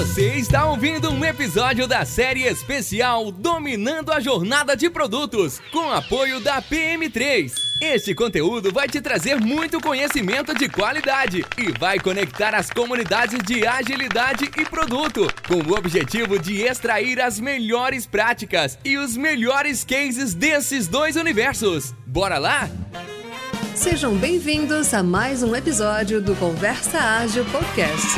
Você está ouvindo um episódio da série especial Dominando a Jornada de Produtos, com apoio da PM3. Este conteúdo vai te trazer muito conhecimento de qualidade e vai conectar as comunidades de agilidade e produto, com o objetivo de extrair as melhores práticas e os melhores cases desses dois universos. Bora lá? Sejam bem-vindos a mais um episódio do Conversa Ágil Podcast.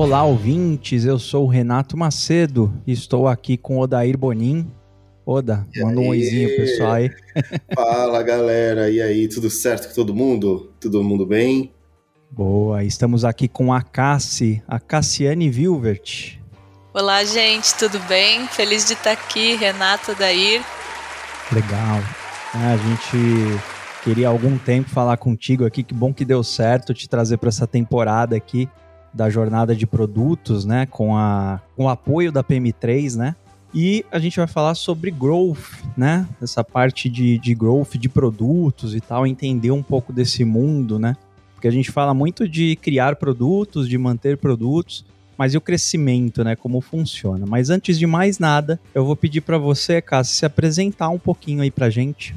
Olá, ouvintes. Eu sou o Renato Macedo e estou aqui com o Odair Bonin. Oda, manda um oizinho, pessoal aí. Fala, galera. E aí, tudo certo com todo mundo? Todo mundo bem? Boa, estamos aqui com a Cassi, a Cassiane Vilvert. Olá, gente, tudo bem? Feliz de estar aqui, Renato, Odair. Legal. É, a gente queria há algum tempo falar contigo aqui. Que bom que deu certo te trazer para essa temporada aqui da jornada de produtos, né, com, a, com o apoio da PM3, né, e a gente vai falar sobre growth, né, essa parte de, de growth de produtos e tal, entender um pouco desse mundo, né, porque a gente fala muito de criar produtos, de manter produtos, mas e o crescimento, né, como funciona. Mas antes de mais nada, eu vou pedir para você, Cássia, se apresentar um pouquinho aí pra gente.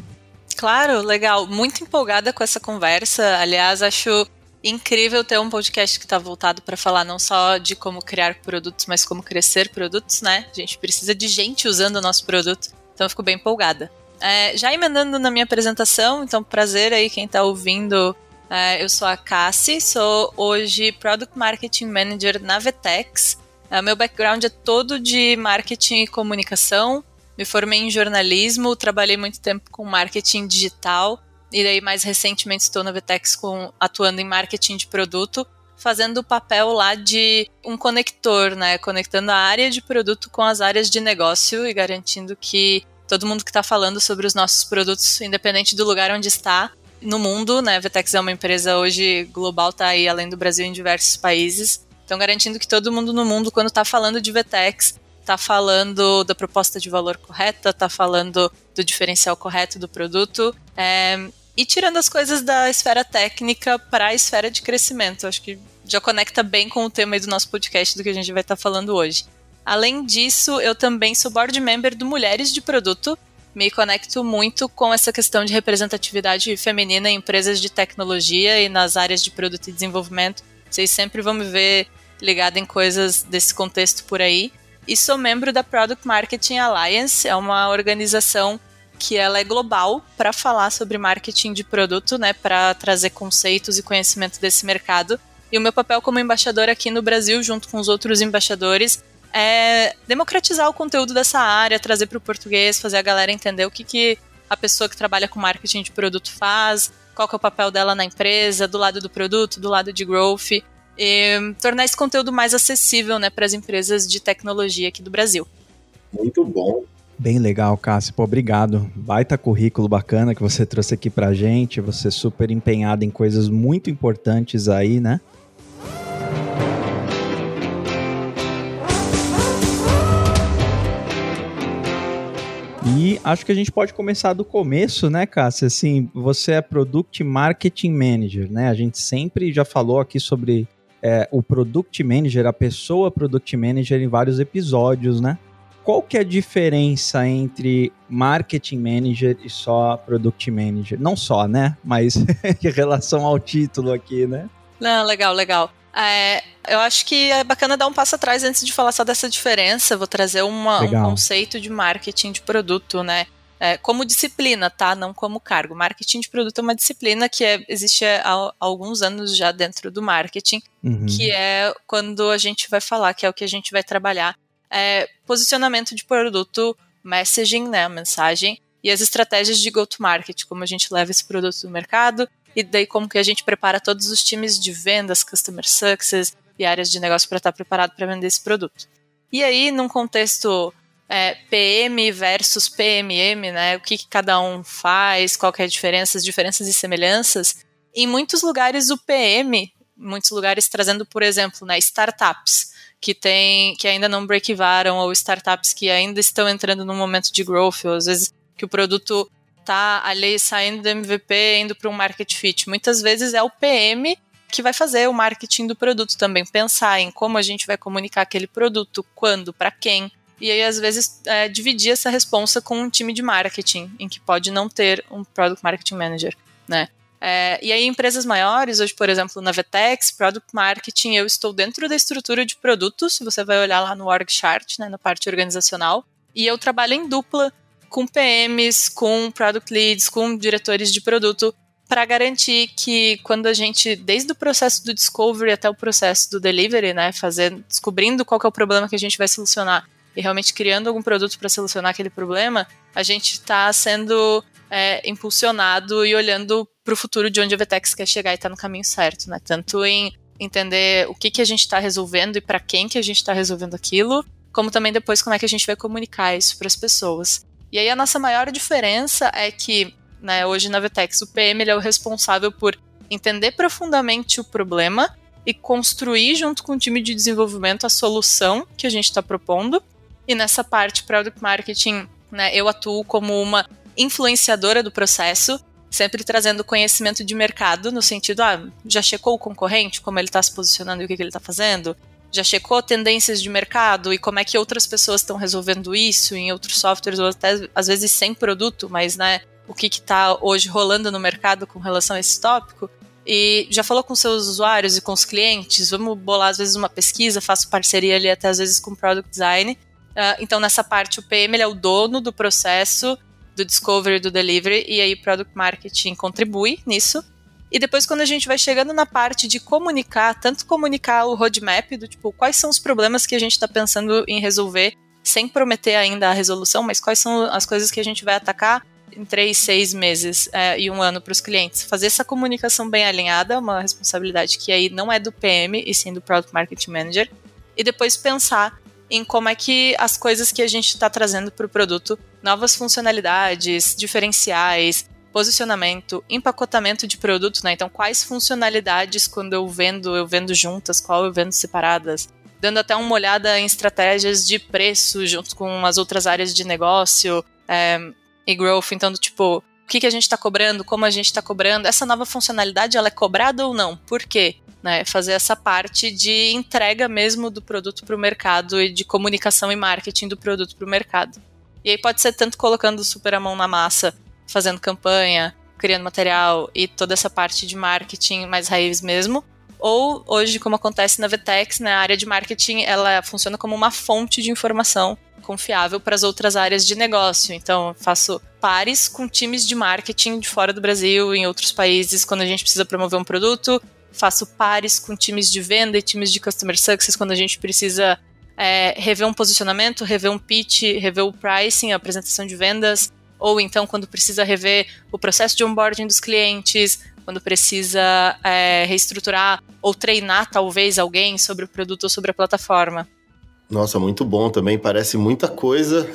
Claro, legal. Muito empolgada com essa conversa. Aliás, acho incrível ter um podcast que está voltado para falar não só de como criar produtos, mas como crescer produtos, né? A gente precisa de gente usando o nosso produto, então eu fico bem empolgada. É, já emendando na minha apresentação, então prazer aí quem está ouvindo. É, eu sou a Cassie, sou hoje Product Marketing Manager na Vetex. É, meu background é todo de marketing e comunicação. Me formei em jornalismo, trabalhei muito tempo com marketing digital e daí, mais recentemente, estou na Vtex com, atuando em marketing de produto, fazendo o papel lá de um conector, né? Conectando a área de produto com as áreas de negócio e garantindo que todo mundo que está falando sobre os nossos produtos, independente do lugar onde está no mundo, né? A Vtex é uma empresa hoje global, está aí além do Brasil em diversos países. Então, garantindo que todo mundo no mundo, quando está falando de Vtex, está falando da proposta de valor correta, está falando do diferencial correto do produto. É, e tirando as coisas da esfera técnica para a esfera de crescimento. Acho que já conecta bem com o tema do nosso podcast do que a gente vai estar tá falando hoje. Além disso, eu também sou board member do Mulheres de Produto. Me conecto muito com essa questão de representatividade feminina em empresas de tecnologia e nas áreas de produto e desenvolvimento. Vocês sempre vão me ver ligada em coisas desse contexto por aí. E sou membro da Product Marketing Alliance, é uma organização que ela é global para falar sobre marketing de produto, né, para trazer conceitos e conhecimento desse mercado. E o meu papel como embaixador aqui no Brasil, junto com os outros embaixadores, é democratizar o conteúdo dessa área, trazer para o português, fazer a galera entender o que, que a pessoa que trabalha com marketing de produto faz, qual que é o papel dela na empresa, do lado do produto, do lado de growth, e tornar esse conteúdo mais acessível né, para as empresas de tecnologia aqui do Brasil. Muito bom. Bem legal, Cássio. Pô, obrigado. Baita currículo bacana que você trouxe aqui pra gente. Você super empenhado em coisas muito importantes aí, né? E acho que a gente pode começar do começo, né, Cássia? Assim, você é Product Marketing Manager, né? A gente sempre já falou aqui sobre é, o Product Manager, a pessoa Product Manager em vários episódios, né? Qual que é a diferença entre marketing manager e só product manager? Não só, né? Mas em relação ao título aqui, né? Não, legal, legal. É, eu acho que é bacana dar um passo atrás antes de falar só dessa diferença. Vou trazer uma, um conceito de marketing de produto, né? É, como disciplina, tá? Não como cargo. Marketing de produto é uma disciplina que é, existe há, alguns anos já dentro do marketing, uhum. que é quando a gente vai falar, que é o que a gente vai trabalhar é, posicionamento de produto, messaging, né, a mensagem, e as estratégias de go-to-market, como a gente leva esse produto no mercado, e daí como que a gente prepara todos os times de vendas, customer success e áreas de negócio para estar preparado para vender esse produto. E aí, num contexto é, PM versus PMM, né, o que, que cada um faz, qual que é a diferença, as diferenças e semelhanças, em muitos lugares o PM, muitos lugares trazendo, por exemplo, né, startups, que tem que ainda não break-evaram ou startups que ainda estão entrando num momento de growth, ou às vezes que o produto tá ali saindo do MVP, indo para um market fit. Muitas vezes é o PM que vai fazer o marketing do produto também, pensar em como a gente vai comunicar aquele produto, quando, para quem. E aí, às vezes, é, dividir essa responsa com um time de marketing, em que pode não ter um Product Marketing Manager, né? É, e aí, empresas maiores, hoje, por exemplo, na Vetex, Product Marketing, eu estou dentro da estrutura de produtos, você vai olhar lá no org chart, né, na parte organizacional, e eu trabalho em dupla com PMs, com Product Leads, com diretores de produto, para garantir que quando a gente, desde o processo do discovery até o processo do delivery, né, fazer, descobrindo qual é o problema que a gente vai solucionar e realmente criando algum produto para solucionar aquele problema, a gente está sendo é, impulsionado e olhando para o futuro de onde a Vetex quer chegar e está no caminho certo, né? Tanto em entender o que, que a gente está resolvendo e para quem que a gente está resolvendo aquilo, como também depois como é que a gente vai comunicar isso para as pessoas. E aí a nossa maior diferença é que né, hoje na Vetex o PM é o responsável por entender profundamente o problema e construir junto com o time de desenvolvimento a solução que a gente está propondo. E nessa parte product marketing, né, eu atuo como uma influenciadora do processo, sempre trazendo conhecimento de mercado, no sentido, ah, já checou o concorrente, como ele está se posicionando e o que, que ele está fazendo? Já checou tendências de mercado e como é que outras pessoas estão resolvendo isso em outros softwares, ou até às vezes sem produto, mas né, o que está hoje rolando no mercado com relação a esse tópico? E já falou com seus usuários e com os clientes? Vamos bolar às vezes uma pesquisa, faço parceria ali até às vezes com product design. Uh, então nessa parte o PM é o dono do processo do discovery, do delivery, e aí product marketing contribui nisso. E depois, quando a gente vai chegando na parte de comunicar, tanto comunicar o roadmap, do tipo, quais são os problemas que a gente está pensando em resolver, sem prometer ainda a resolução, mas quais são as coisas que a gente vai atacar em três, seis meses é, e um ano para os clientes. Fazer essa comunicação bem alinhada, uma responsabilidade que aí não é do PM, e sim do Product Marketing Manager. E depois pensar em como é que as coisas que a gente está trazendo para o produto, novas funcionalidades, diferenciais, posicionamento, empacotamento de produto, né? Então, quais funcionalidades quando eu vendo, eu vendo juntas, qual eu vendo separadas, dando até uma olhada em estratégias de preço junto com as outras áreas de negócio é, e growth. Então, do tipo, o que, que a gente está cobrando, como a gente está cobrando, essa nova funcionalidade ela é cobrada ou não? Por quê? né, fazer essa parte de entrega mesmo do produto para o mercado e de comunicação e marketing do produto para o mercado. E aí pode ser tanto colocando super a mão na massa, fazendo campanha, criando material e toda essa parte de marketing mais raiz mesmo, ou hoje, como acontece na Vtex, né, a área de marketing ela funciona como uma fonte de informação confiável para as outras áreas de negócio. Então, faço pares com times de marketing de fora do Brasil, em outros países, quando a gente precisa promover um produto, faço pares com times de venda e times de customer success quando a gente precisa é, rever um posicionamento, rever um pitch, rever o pricing, a apresentação de vendas, ou então quando precisa rever o processo de onboarding dos clientes, quando precisa é, reestruturar ou treinar talvez alguém sobre o produto ou sobre a plataforma. Nossa, muito bom também. Parece muita coisa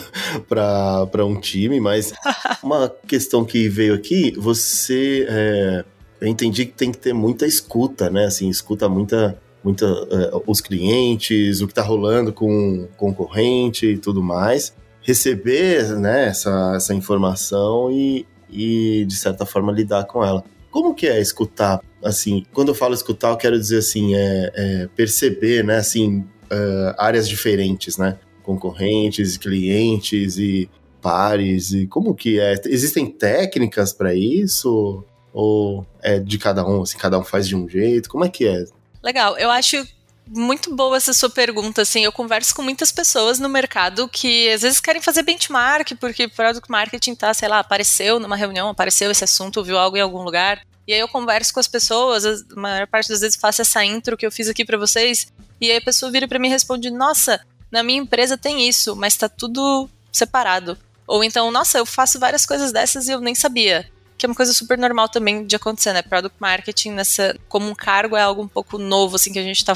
para um time, mas uma questão que veio aqui, você é, eu entendi que tem que ter muita escuta, né? Assim, escuta muita, muita uh, os clientes, o que está rolando com concorrente e tudo mais. Receber né, essa, essa informação e, e, de certa forma, lidar com ela. Como que é escutar? Assim, quando eu falo escutar, eu quero dizer assim, é, é perceber, né? Assim, uh, áreas diferentes, né? Concorrentes, clientes e pares e como que é? Existem técnicas para isso? Ou é de cada um, assim, cada um faz de um jeito? Como é que é? Legal, eu acho muito boa essa sua pergunta, assim, eu converso com muitas pessoas no mercado que às vezes querem fazer benchmark, porque product marketing tá, sei lá, apareceu numa reunião, apareceu esse assunto, viu algo em algum lugar, e aí eu converso com as pessoas, a maior parte das vezes faço essa intro que eu fiz aqui para vocês, e aí a pessoa vira para mim e responde: "Nossa, na minha empresa tem isso, mas tá tudo separado". Ou então, "Nossa, eu faço várias coisas dessas e eu nem sabia" que é uma coisa super normal também de acontecer, né? Product marketing nessa como um cargo é algo um pouco novo, assim, que a gente tá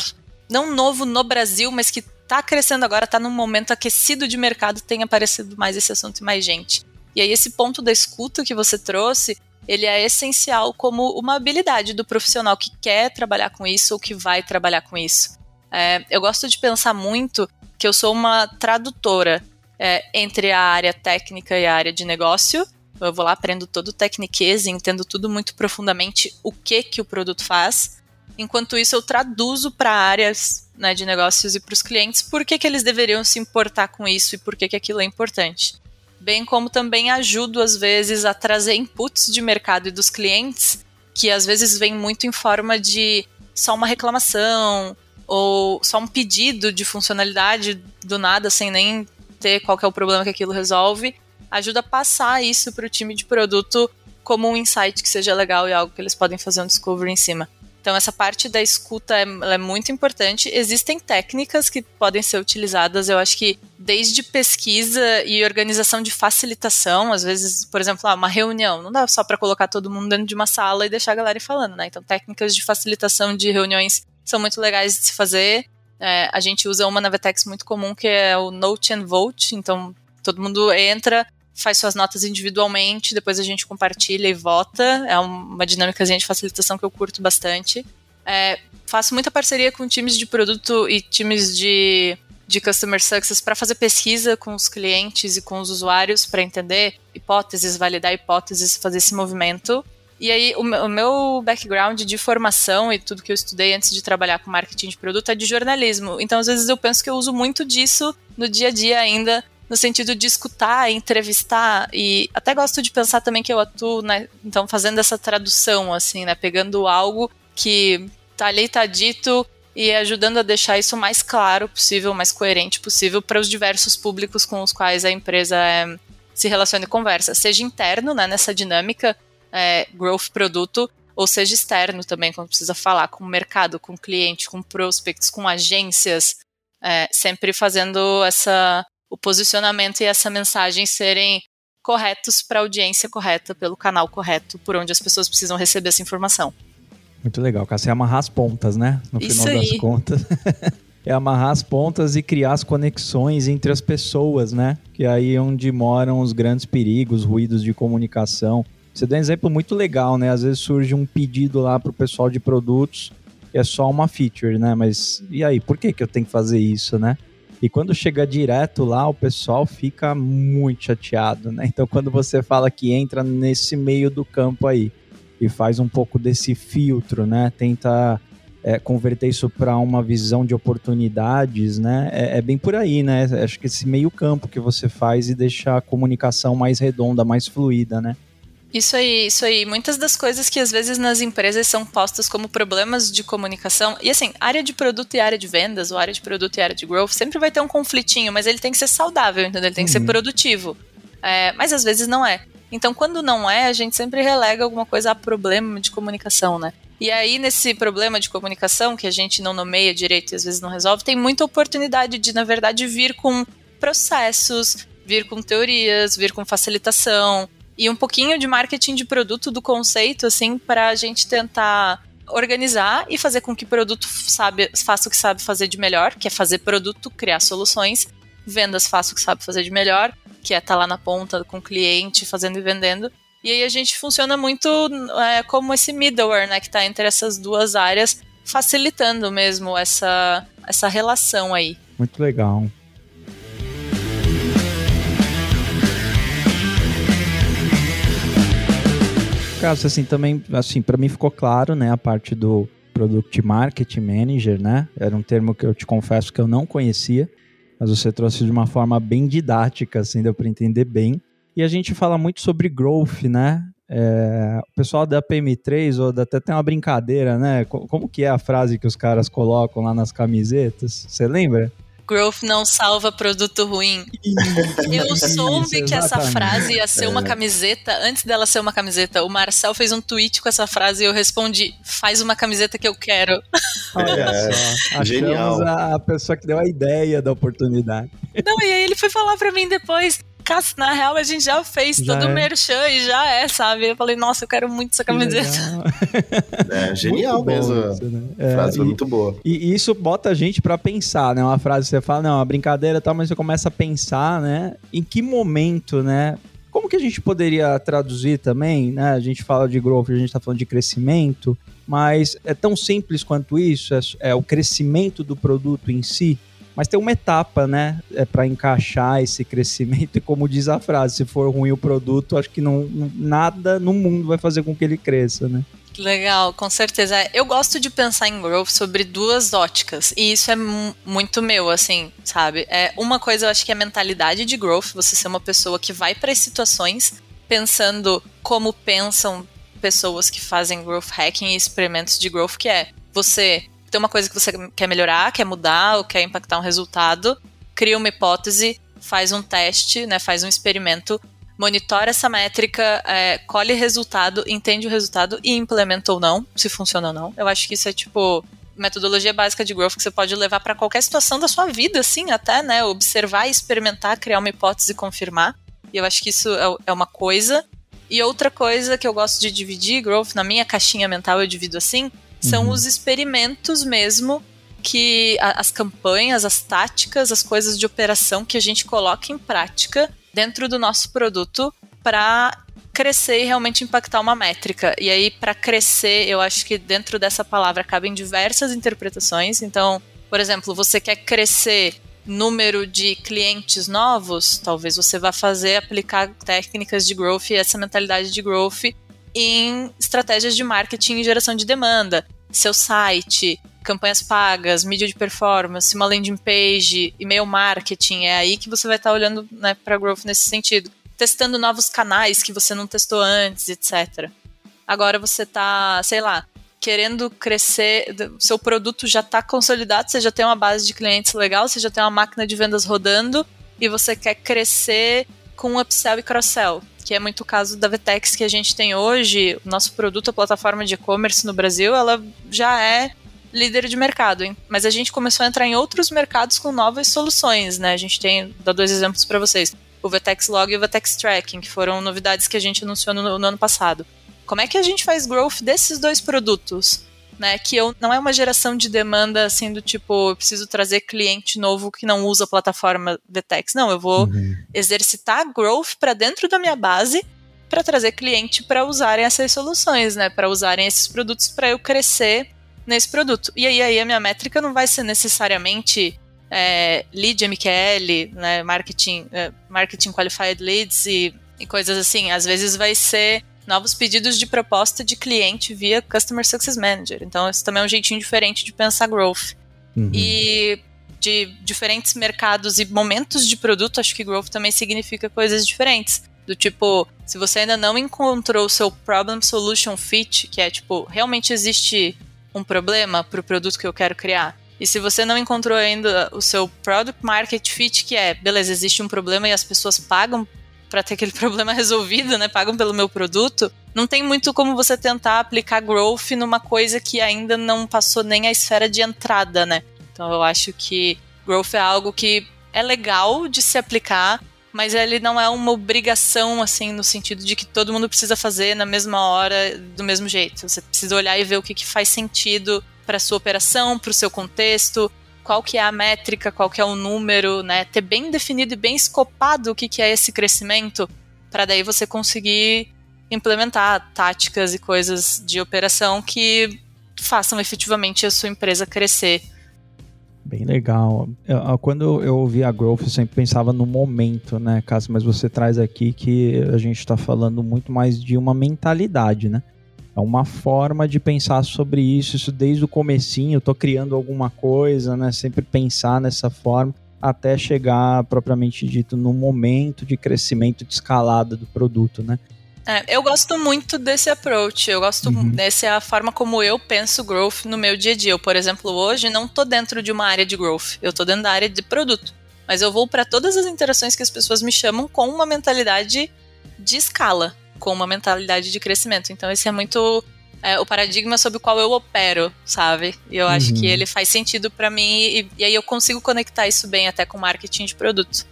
não novo no Brasil, mas que tá crescendo agora, tá num momento aquecido de mercado, tem aparecido mais esse assunto e mais gente. E aí esse ponto da escuta que você trouxe, ele é essencial como uma habilidade do profissional que quer trabalhar com isso ou que vai trabalhar com isso. É, eu gosto de pensar muito que eu sou uma tradutora é, entre a área técnica e a área de negócio. Eu vou lá, aprendo todo o tecniquez, entendo tudo muito profundamente o que que o produto faz. Enquanto isso, eu traduzo para áreas né, de negócios e para os clientes por que, que eles deveriam se importar com isso e por que, que aquilo é importante. Bem como também ajudo, às vezes, a trazer inputs de mercado e dos clientes que às vezes vem muito em forma de só uma reclamação ou só um pedido de funcionalidade do nada, sem nem ter qual é o problema que aquilo resolve, ajuda a passar isso para o time de produto como um insight que seja legal e algo que eles podem fazer um discovery em cima. Então, essa parte da escuta é, é, muito importante. Existem técnicas que podem ser utilizadas, eu acho que desde pesquisa e organização de facilitação, às vezes, por exemplo, uma reunião, não dá só para colocar todo mundo dentro de uma sala e deixar a galera falando, né? Então, técnicas de facilitação de reuniões são muito legais de se fazer. É, a gente usa uma na Vetex muito comum que é o Note and Vote, então todo mundo entra, faz suas notas individualmente, depois a gente compartilha e vota. É uma dinâmica de facilitação que eu curto bastante. É, faço muita parceria com times de produto e times de, de customer success para fazer pesquisa com os clientes e com os usuários para entender hipóteses, validar hipóteses, fazer esse movimento. E aí, o meu background de formação e tudo que eu estudei antes de trabalhar com marketing de produto é de jornalismo. Então, às vezes, eu penso que eu uso muito disso no dia a dia ainda no sentido de escutar, entrevistar e até gosto de pensar também que eu atuo, né, então fazendo essa tradução assim, né, pegando algo que tá ali tá dito e ajudando a deixar isso mais claro possível, mais coerente possível para os diversos públicos com os quais a empresa é, se relaciona e conversa, seja interno, né, nessa dinâmica é, growth produto, ou seja externo também, quando precisa falar com o mercado, com o cliente, com prospects, com agências, é, sempre fazendo essa o posicionamento e essa mensagem serem corretos para a audiência correta, pelo canal correto, por onde as pessoas precisam receber essa informação. Muito legal, Cassia, é amarrar as pontas, né? No Isso final aí. das contas. é amarrar as pontas e criar as conexões entre as pessoas, né? Que aí é onde moram os grandes perigos, ruídos de comunicação. Você deu um exemplo muito legal, né? Às vezes surge um pedido lá para o pessoal de produtos é só uma feature, né? Mas e aí, por que, que eu tenho que fazer isso, né? E quando chega direto lá, o pessoal fica muito chateado, né? Então, quando você fala que entra nesse meio do campo aí e faz um pouco desse filtro, né? Tenta é, converter isso para uma visão de oportunidades, né? É, é, bem por aí, né? Acho que esse meio campo que você faz e deixa a comunicação mais redonda, mais fluida, né? Isso aí, isso aí. Muitas das coisas que às vezes nas empresas são postas como problemas de comunicação. E assim, área de produto e área de vendas, ou área de produto e área de growth, sempre vai ter um conflitinho, mas ele tem que ser saudável, entendeu? Ele tem que ser uhum. produtivo. É, mas às vezes não é. Então, quando não é, a gente sempre relega alguma coisa a problema de comunicação, né? E aí, nesse problema de comunicação, que a gente não nomeia direito e às vezes não resolve, tem muita oportunidade de, na verdade, vir com processos, vir com teorias, vir com facilitação, e um pouquinho de marketing de produto do conceito, assim, para a gente tentar organizar e fazer com que o produto sabe, faça o que sabe fazer de melhor, que é fazer produto, criar soluções, vendas faça o que sabe fazer de melhor, que é estar tá lá na ponta com o cliente, fazendo e vendendo. E aí a gente funciona muito é, como esse middleware, né, que está entre essas duas áreas, facilitando mesmo essa, essa relação aí. Muito legal. Caso, assim, também, assim, para mim ficou claro, né, a parte do Product Marketing Manager, né? Era um termo que eu te confesso que eu não conhecia, mas você trouxe de uma forma bem didática, assim, deu para entender bem. E a gente fala muito sobre growth, né? É, o pessoal da PM3 ou até tem uma brincadeira, né? Como que é a frase que os caras colocam lá nas camisetas? Você lembra? Growth não salva produto ruim. Eu soube que essa frase ia ser uma é. camiseta, antes dela ser uma camiseta. O Marcel fez um tweet com essa frase e eu respondi: faz uma camiseta que eu quero. Olha é, só. Genial. a pessoa que deu a ideia da oportunidade. Não, e aí ele foi falar para mim depois: na real, a gente já fez já todo o é. merchan e já é, sabe? Eu falei, nossa, eu quero muito essa camiseta. é, genial mesmo. Isso, né? é, frase foi muito boa. E isso bota a gente para pensar, né? Uma frase que você fala, não, a brincadeira tal, mas você começa a pensar, né? Em que momento, né? Como que a gente poderia traduzir também, né? A gente fala de growth, a gente está falando de crescimento, mas é tão simples quanto isso, é, é o crescimento do produto em si, mas tem uma etapa, né, é para encaixar esse crescimento e como diz a frase, se for ruim o produto, acho que não, nada no mundo vai fazer com que ele cresça, né? Legal, com certeza. Eu gosto de pensar em growth sobre duas óticas, e isso é muito meu, assim, sabe? É uma coisa eu acho que é a mentalidade de growth, você ser uma pessoa que vai para as situações pensando como pensam pessoas que fazem growth hacking e experimentos de growth, que é você tem uma coisa que você quer melhorar, quer mudar ou quer impactar um resultado, cria uma hipótese, faz um teste, né, faz um experimento, monitora essa métrica, é, colhe resultado, entende o resultado e implementa ou não, se funciona ou não. Eu acho que isso é tipo metodologia básica de growth que você pode levar para qualquer situação da sua vida, assim, até, né, observar, experimentar, criar uma hipótese e confirmar. E eu acho que isso é, é uma coisa. E outra coisa que eu gosto de dividir growth na minha caixinha mental eu divido assim, são uhum. os experimentos mesmo que a, as campanhas, as táticas, as coisas de operação que a gente coloca em prática dentro do nosso produto para crescer e realmente impactar uma métrica. E aí, para crescer, eu acho que dentro dessa palavra cabem diversas interpretações. Então, por exemplo, você quer crescer número de clientes novos, talvez você vá fazer aplicar técnicas de growth e essa mentalidade de growth em estratégias de marketing e geração de demanda. Seu site, campanhas pagas, mídia de performance, uma landing page, e-mail marketing, é aí que você vai estar tá olhando né, para growth nesse sentido. Testando novos canais que você não testou antes, etc. Agora você está, sei lá, querendo crescer, seu produto já está consolidado, você já tem uma base de clientes legal, você já tem uma máquina de vendas rodando e você quer crescer com upsell e cross-sell que é muito o caso da Vtex que a gente tem hoje. O nosso produto, a plataforma de e-commerce no Brasil, ela já é líder de mercado, hein? mas a gente começou a entrar em outros mercados com novas soluções, né? A gente tem, dá dois exemplos para vocês. O Vtex Log e o Vtex Tracking, que foram novidades que a gente anunciou no, no ano passado. Como é que a gente faz growth desses dois produtos? Né? Que eu, não é uma geração de demanda assim do tipo, eu preciso trazer cliente novo que não usa a plataforma Vtex. Não, eu vou uhum. exercitar growth para dentro da minha base para trazer cliente para usarem essas soluções, né? Para usarem esses produtos para eu crescer nesse produto. E aí, aí a minha métrica não vai ser necessariamente é, lead MQL, né? Marketing, é, marketing qualified leads e, e coisas assim. Às vezes vai ser novos pedidos de proposta de cliente via Customer Success Manager. Então, esse também é um jeitinho diferente de pensar growth. Uhum. E de diferentes mercados e momentos de produto, acho que growth também significa coisas diferentes. Do tipo, se você ainda não encontrou o seu problem solution fit, que é tipo, realmente existe um problema para o produto que eu quero criar. E se você não encontrou ainda o seu product market fit, que é, beleza, existe um problema e as pessoas pagam para ter aquele problema resolvido, né? Pagam pelo meu produto. Não tem muito como você tentar aplicar growth numa coisa que ainda não passou nem a esfera de entrada, né? Então eu acho que growth é algo que é legal de se aplicar, mas ele não é uma obrigação, assim, no sentido de que todo mundo precisa fazer na mesma hora, do mesmo jeito. Você precisa olhar e ver o que, que faz sentido para sua operação, para o seu contexto, qual que é a métrica, qual que é o número, né? Ter bem definido e bem escopado o que, que é esse crescimento, para daí você conseguir implementar táticas e coisas de operação que façam efetivamente a sua empresa crescer. Bem legal. quando eu ouvi a Growth, eu sempre pensava no momento, né, Cássio? Mas você traz aqui que a gente está falando muito mais de uma mentalidade, né? É uma forma de pensar sobre isso, isso desde o comecinho, tô criando alguma coisa, né? Sempre pensar nessa forma até chegar propriamente dito no momento de crescimento de escalada do produto, né? É, eu gosto muito desse approach. Eu gosto uhum. dessa é a forma como eu penso growth no meu dia a dia. Eu, por exemplo, hoje não tô dentro de uma área de growth. Eu tô dentro da área de produto. Mas eu vou para todas as interações que as pessoas me chamam com uma mentalidade de escala com uma mentalidade de crescimento. Então, esse é muito é, o paradigma sobre o qual eu opero, sabe? E eu uhum. acho que uhum. ele faz sentido para mim e, e, aí eu consigo conectar isso bem até com marketing de produto.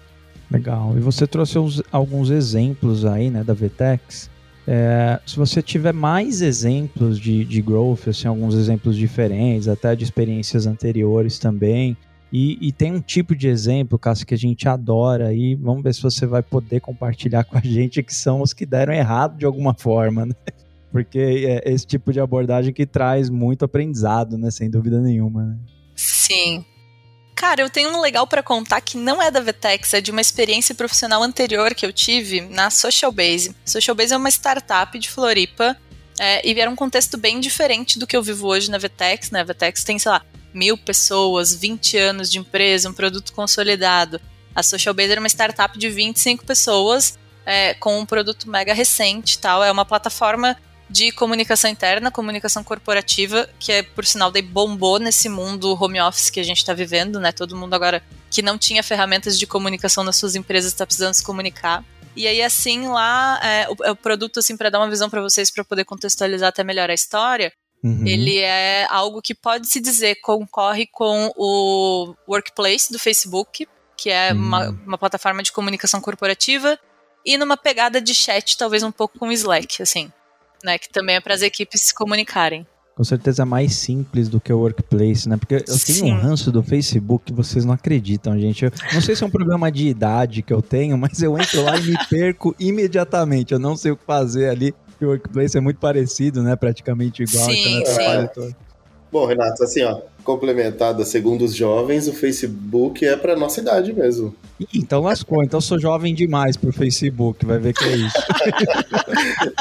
Legal. E você trouxe uns, alguns exemplos aí, né, da Vtex. É, se você tiver mais exemplos de, de growth, assim, alguns exemplos diferentes, até de experiências anteriores também, E, e, tem um tipo de exemplo, Cássio, que a gente adora e vamos ver se você vai poder compartilhar com a gente que são os que deram errado de alguma forma, né? Porque é esse tipo de abordagem que traz muito aprendizado, né? Sem dúvida nenhuma. Né? Sim. Cara, eu tenho um legal para contar que não é da Vetex, é de uma experiência profissional anterior que eu tive na Social Base. Social Base é uma startup de Floripa é, e era um contexto bem diferente do que eu vivo hoje na Vetex, né? A Vetex tem, sei lá, mil pessoas, 20 anos de empresa, um produto consolidado. A Social Base era uma startup de 25 pessoas é, com um produto mega recente tal. É uma plataforma de comunicação interna, comunicação corporativa, que é, por sinal, daí bombou nesse mundo home office que a gente está vivendo, né? Todo mundo agora que não tinha ferramentas de comunicação nas suas empresas está precisando se comunicar. E aí, assim, lá, é, o, o, produto, assim, para dar uma visão para vocês, para poder contextualizar até melhor a história, uhum. ele é algo que pode se dizer concorre com o Workplace do Facebook, que é uhum. uma, uma plataforma de comunicação corporativa, e numa pegada de chat, talvez um pouco com o Slack, assim, né? Que também é para as equipes se comunicarem com certeza é mais simples do que o Workplace, né? Porque eu tenho Sim. um ranço do Facebook que vocês não acreditam, gente. Eu não sei se é um problema de idade que eu tenho, mas eu entro lá e me perco imediatamente. Eu não sei o que fazer ali. O Workplace é muito parecido, né? Praticamente igual. Sim, então, sim. Bom, Renato, assim, ó, complementada, segundo os jovens, o Facebook é para nossa idade mesmo. Então lascou, então sou jovem demais pro Facebook, vai ver que é isso.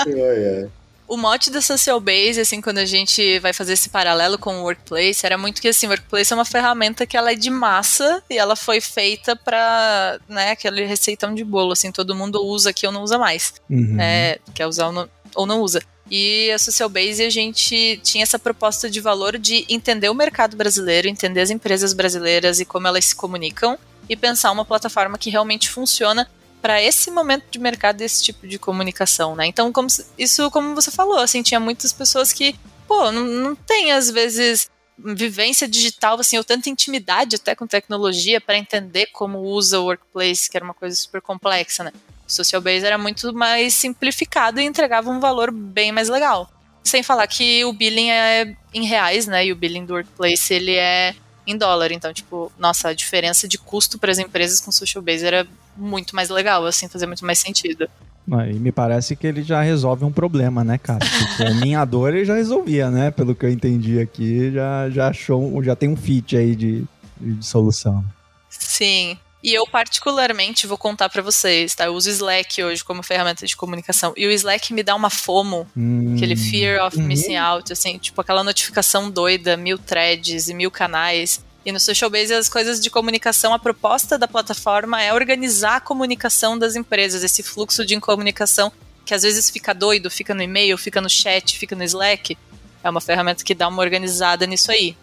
é, é o mote da Social Base, assim, quando a gente vai fazer esse paralelo com o Workplace, era muito que, assim, o Workplace é uma ferramenta que ela é de massa e ela foi feita para, né, aquele receitão de bolo, assim, todo mundo usa aqui ou não usa mais. Uhum. É, quer usar ou não, ou não usa. E a Social Base a gente tinha essa proposta de valor de entender o mercado brasileiro, entender as empresas brasileiras e como elas se comunicam e pensar uma plataforma que realmente funciona para esse momento de mercado desse tipo de comunicação, né? Então, como, isso, como você falou, assim, tinha muitas pessoas que, pô, não, não tem às vezes vivência digital, assim, ou tanta intimidade até com tecnologia para entender como usa o workplace, que era uma coisa super complexa, né? O Social Base era muito mais simplificado e entregava um valor bem mais legal. Sem falar que o billing é em reais, né? E o billing do workplace ele é em dólar. Então, tipo, nossa, a diferença de custo para as empresas com Social Base era muito mais legal, assim, fazia muito mais sentido. E me parece que ele já resolve um problema, né, cara? Porque a minha dor ele já resolvia, né? Pelo que eu entendi aqui, já, já achou, já tem um fit aí de, de solução. Sim. E eu particularmente vou contar para vocês, tá? Eu uso Slack hoje como ferramenta de comunicação. E o Slack me dá uma FOMO, hum. aquele fear of missing uhum. out, assim, tipo aquela notificação doida, mil threads e mil canais. E no Social Base, as coisas de comunicação, a proposta da plataforma é organizar a comunicação das empresas, esse fluxo de comunicação que às vezes fica doido, fica no e-mail, fica no chat, fica no Slack. É uma ferramenta que dá uma organizada nisso aí.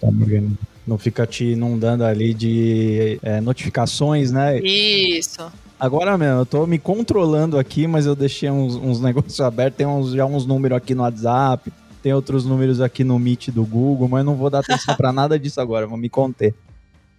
Tá Não fica te inundando ali de é, notificações, né? Isso. Agora mesmo, eu tô me controlando aqui, mas eu deixei uns, uns negócios abertos, tem uns, já uns números aqui no WhatsApp, tem outros números aqui no Meet do Google, mas não vou dar atenção para nada disso agora, vou me conter.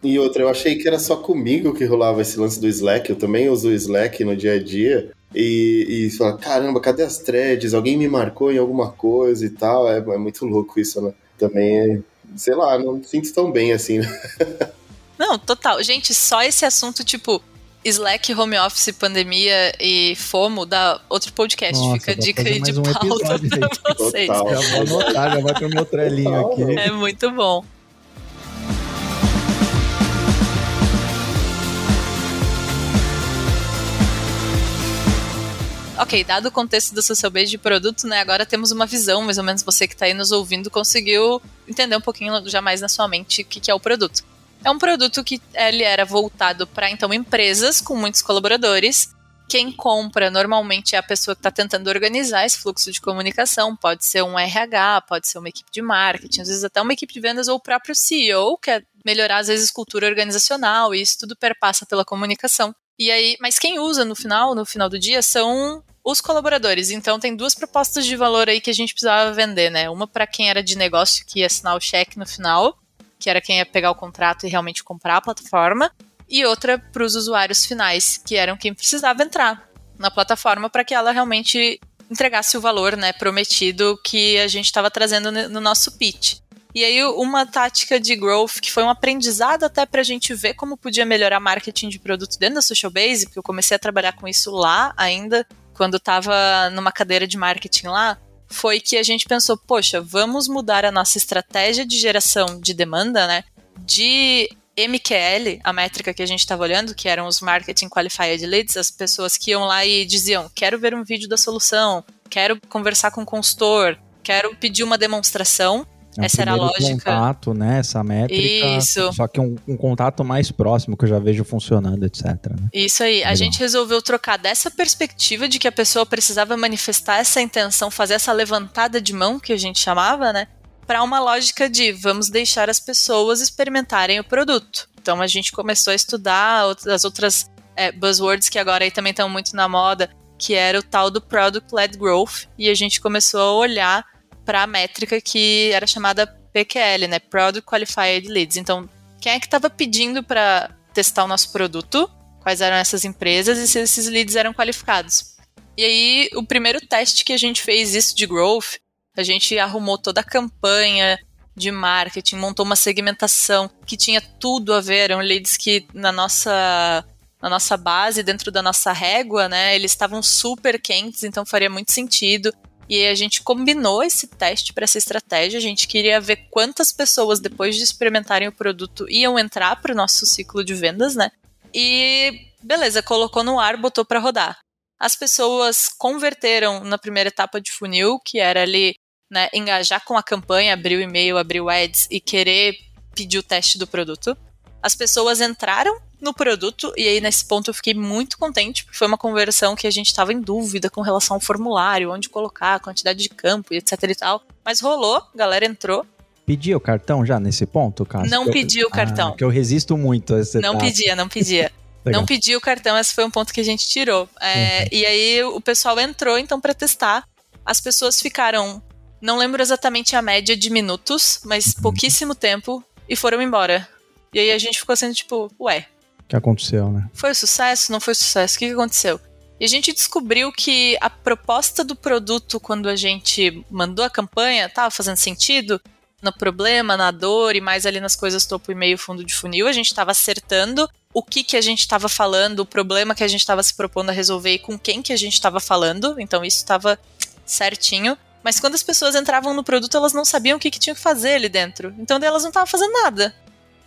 E outra, eu achei que era só comigo que rolava esse lance do Slack. Eu também uso o Slack no dia a dia. E, e fala, caramba, cadê as threads? Alguém me marcou em alguma coisa e tal. É, é muito louco isso, né? Também, sei lá, não me sinto tão bem assim, né? Não, total. Gente, só esse assunto, tipo, Slack, home office, pandemia e FOMO dá outro podcast. Nossa, Fica a dica aí de um pauta pra vocês. Total. Já vou anotar, já vai pro meu trelinho aqui. É muito bom. Ok, dado o contexto do social base de produto, né, agora temos uma visão, mais ou menos você que está aí nos ouvindo conseguiu entender um pouquinho já mais na sua mente o que, que é o produto. É um produto que ele era voltado para então empresas com muitos colaboradores. Quem compra normalmente é a pessoa que está tentando organizar esse fluxo de comunicação. Pode ser um RH, pode ser uma equipe de marketing, às vezes até uma equipe de vendas ou o próprio CEO, que é melhorar às vezes cultura organizacional. E isso tudo perpassa pela comunicação. E aí, mas quem usa no final, no final do dia, são os colaboradores. Então tem duas propostas de valor aí que a gente precisava vender, né? Uma para quem era de negócio que ia assinar o cheque no final que era quem ia pegar o contrato e realmente comprar a plataforma, e outra para os usuários finais, que eram quem precisava entrar na plataforma para que ela realmente entregasse o valor né, prometido que a gente estava trazendo no nosso pitch. E aí, uma tática de growth que foi um aprendizado até para a gente ver como podia melhorar marketing de produto dentro da Social Base, porque eu comecei a trabalhar com isso lá ainda, quando estava numa cadeira de marketing lá, foi que a gente pensou, poxa, vamos mudar a nossa estratégia de geração de demanda, né? De MQL, a métrica que a gente estava olhando, que eram os Marketing Qualified Leads, as pessoas que iam lá e diziam: quero ver um vídeo da solução, quero conversar com o consultor, quero pedir uma demonstração. É Essa era a lógica. contato, né? Essa métrica. Isso. Só que um, um, contato mais próximo que eu já vejo funcionando, etc. Né? Isso aí. Legal. A gente resolveu trocar dessa perspectiva de que a pessoa precisava manifestar essa intenção, fazer essa levantada de mão que a gente chamava, né? Para uma lógica de vamos deixar as pessoas experimentarem o produto. Então a gente começou a estudar as outras é, buzzwords que agora aí também estão muito na moda, que era o tal do Product Led Growth, e a gente começou a olhar para a métrica que era chamada PQL, né? Product Qualified Leads. Então, quem é que estava pedindo para testar o nosso produto? Quais eram essas empresas e se esses leads eram qualificados? E aí, o primeiro teste que a gente fez isso de growth, a gente arrumou toda a campanha de marketing, montou uma segmentação que tinha tudo a ver, eram leads que na nossa na nossa base, dentro da nossa régua, né, eles estavam super quentes, então faria muito sentido. E a gente combinou esse teste para essa estratégia. A gente queria ver quantas pessoas, depois de experimentarem o produto, iam entrar para o nosso ciclo de vendas, né? E beleza, colocou no ar, botou para rodar. As pessoas converteram na primeira etapa de funil, que era ali né, engajar com a campanha, abrir o e-mail, abrir o ads e querer pedir o teste do produto. As pessoas entraram no produto, e aí nesse ponto eu fiquei muito contente, porque foi uma conversão que a gente estava em dúvida com relação ao formulário, onde colocar, a quantidade de campo e etc e tal. Mas rolou, a galera entrou. Pedia o cartão já nesse ponto, Cássio? Não pedi o cartão. Ah, que eu resisto muito a esse Não pedia, não pedia. não pedi o cartão, esse foi um ponto que a gente tirou. É, uhum. E aí o pessoal entrou então para testar. As pessoas ficaram, não lembro exatamente a média de minutos, mas uhum. pouquíssimo tempo e foram embora. E aí a gente ficou sendo tipo, ué, que aconteceu, né? Foi sucesso? Não foi sucesso? O que, que aconteceu? E a gente descobriu que a proposta do produto, quando a gente mandou a campanha, estava fazendo sentido no problema, na dor e mais ali nas coisas topo e meio fundo de funil. A gente estava acertando o que, que a gente estava falando, o problema que a gente estava se propondo a resolver e com quem que a gente estava falando. Então isso estava certinho. Mas quando as pessoas entravam no produto, elas não sabiam o que, que tinham que fazer ali dentro. Então elas não estavam fazendo nada.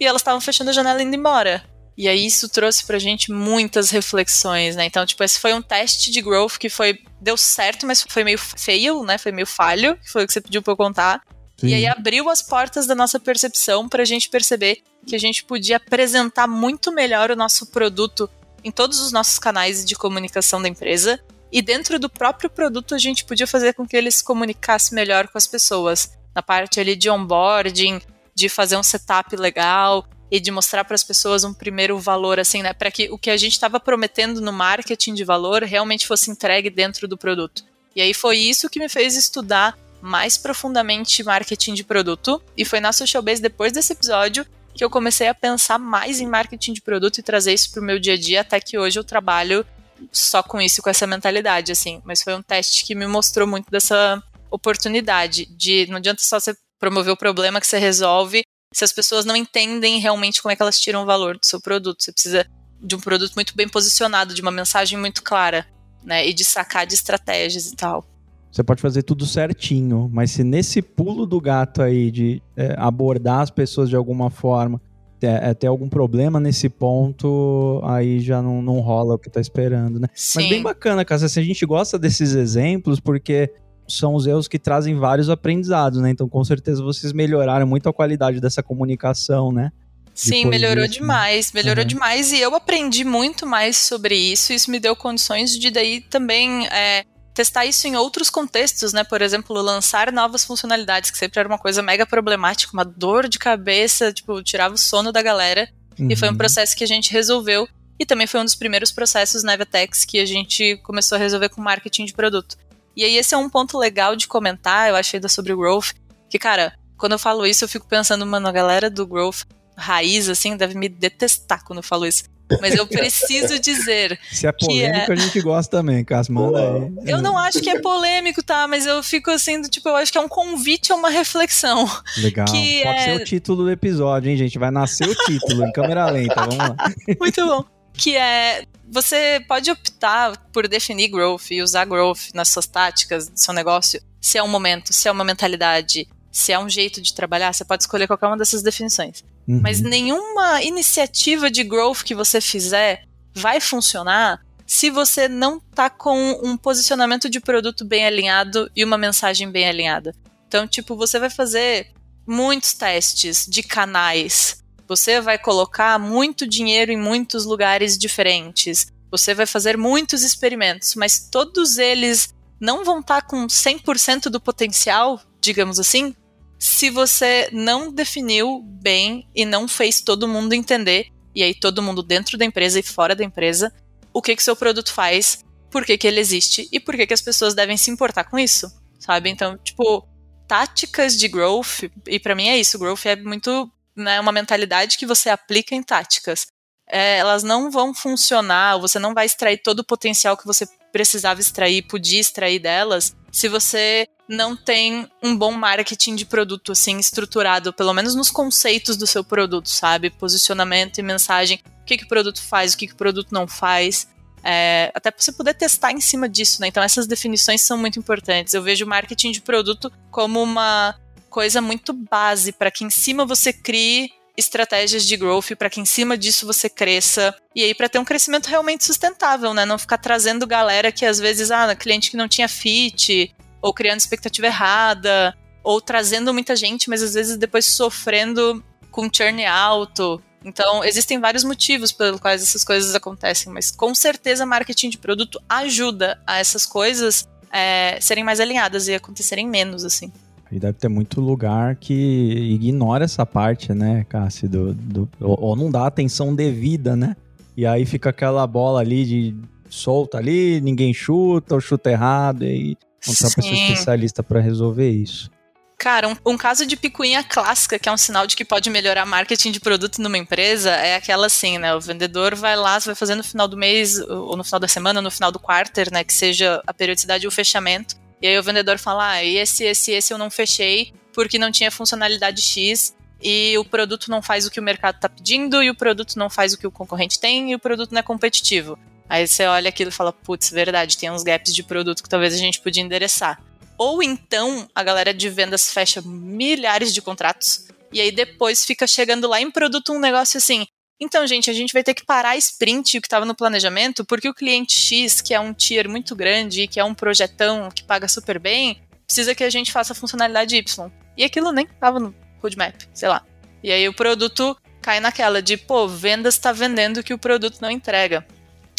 E elas estavam fechando a janela e indo embora. E aí isso trouxe pra gente muitas reflexões, né? Então, tipo, esse foi um teste de growth que foi deu certo, mas foi meio fail, né? Foi meio falho, que foi o que você pediu pra eu contar. Sim. E aí abriu as portas da nossa percepção pra gente perceber que a gente podia apresentar muito melhor o nosso produto em todos os nossos canais de comunicação da empresa. E dentro do próprio produto a gente podia fazer com que ele se comunicasse melhor com as pessoas. Na parte ali de onboarding, de fazer um setup legal, e de mostrar para as pessoas um primeiro valor, assim, né? Para que o que a gente estava prometendo no marketing de valor realmente fosse entregue dentro do produto. E aí foi isso que me fez estudar mais profundamente marketing de produto. E foi na Social Base, depois desse episódio, que eu comecei a pensar mais em marketing de produto e trazer isso para o meu dia a dia, até que hoje eu trabalho só com isso, com essa mentalidade, assim. Mas foi um teste que me mostrou muito dessa oportunidade de não adianta só você promover o problema que você resolve se as pessoas não entendem realmente como é que elas tiram o valor do seu produto. Você precisa de um produto muito bem posicionado, de uma mensagem muito clara, né? E de sacar de estratégias e tal. Você pode fazer tudo certinho, mas se nesse pulo do gato aí de é, abordar as pessoas de alguma forma, é, é, ter algum problema nesse ponto, aí já não, não rola o que tá esperando, né? Sim. Mas bem bacana, Casa, se a gente gosta desses exemplos, porque são os erros que trazem vários aprendizados, né? Então, com certeza, vocês melhoraram muito a qualidade dessa comunicação, né? Sim, melhorou disso, né? demais, né? melhorou uhum. demais e eu aprendi muito mais sobre isso. Isso me deu condições de daí também é, testar isso em outros contextos, né? Por exemplo, lançar novas funcionalidades, que sempre era uma coisa mega problemática, uma dor de cabeça, tipo, tirava o sono da galera. Uhum. E foi um uhum. processo que a gente resolveu. E também foi um dos primeiros processos na Evatex que a gente começou a resolver com marketing de produto. E aí esse é um ponto legal de comentar, eu achei da sobre o growth, que cara, quando eu falo isso eu fico pensando, mano, a galera do growth raiz assim deve me detestar quando eu falo isso. mas eu preciso dizer. Se é polêmico, é... a gente gosta também, Cássio, manda aí. Eu não acho que é polêmico, tá? Mas eu fico assim, do, tipo, eu acho que é um convite a uma reflexão. Legal. Que Pode é... ser o título do episódio, hein, gente? Vai nascer o título em câmera lenta, vamos lá. Muito bom. Que é. Você pode optar por definir growth e usar growth nas suas táticas do seu negócio, se é um momento, se é uma mentalidade, se é um jeito de trabalhar, você pode escolher qualquer uma dessas definições. Uhum. Mas nenhuma iniciativa de growth que você fizer vai funcionar se você não tá com um posicionamento de produto bem alinhado e uma mensagem bem alinhada. Então, tipo, você vai fazer muitos testes de canais. Você vai colocar muito dinheiro em muitos lugares diferentes. Você vai fazer muitos experimentos, mas todos eles não vão estar tá com 100% do potencial, digamos assim, se você não definiu bem e não fez todo mundo entender, e aí todo mundo dentro da empresa e fora da empresa, o que que seu produto faz, por que que ele existe e por que que as pessoas devem se importar com isso, sabe? Então, tipo, táticas de growth, e para mim é isso, growth é muito né, uma mentalidade que você aplica em táticas. É, elas não vão funcionar, você não vai extrair todo o potencial que você precisava extrair, podia extrair delas, se você não tem um bom marketing de produto assim estruturado, pelo menos nos conceitos do seu produto, sabe? Posicionamento e mensagem, o que, que o produto faz, o que, que o produto não faz. É, até para você poder testar em cima disso, né? Então essas definições são muito importantes. Eu vejo marketing de produto como uma coisa muito base para que em cima você crie estratégias de growth para que em cima disso você cresça e aí para ter um crescimento realmente sustentável, né? Não ficar trazendo galera que às vezes ah, cliente que não tinha fit ou criando expectativa errada, ou trazendo muita gente, mas às vezes depois sofrendo com churn alto. Então, existem vários motivos pelos quais essas coisas acontecem, mas com certeza marketing de produto ajuda a essas coisas é, serem mais alinhadas e acontecerem menos, assim. E deve ter muito lugar que ignora essa parte, né, Cássio? Do, do, ou, ou não dá atenção devida, né? E aí fica aquela bola ali de solta ali, ninguém chuta, ou chuta errado, e aí Contratar pessoa especialista para resolver isso. Cara, um, um, caso de picuinha clássica, que é um sinal de que pode melhorar marketing de produto numa empresa, é aquela assim, né? O vendedor vai lá, vai fazer no final do mês, ou no final da semana, ou no final do quarter, né? Que seja a periodicidade e o fechamento. E aí o vendedor fala, ah, esse, esse, esse eu não fechei porque não tinha funcionalidade X e o produto não faz o que o mercado está pedindo e o produto não faz o que o concorrente tem e o produto não é competitivo. Aí você olha aquilo e fala, putz, verdade, tem uns gaps de produto que talvez a gente podia endereçar. Ou então a galera de vendas fecha milhares de contratos e aí depois fica chegando lá em produto um negócio assim. Então, gente, a gente vai ter que parar a sprint, o que estava no planejamento, porque o cliente X, que é um tier muito grande, que é um projetão que paga super bem, precisa que a gente faça a funcionalidade Y. E aquilo nem estava no roadmap, sei lá. E aí o produto cai naquela de, pô, vendas está vendendo que o produto não entrega.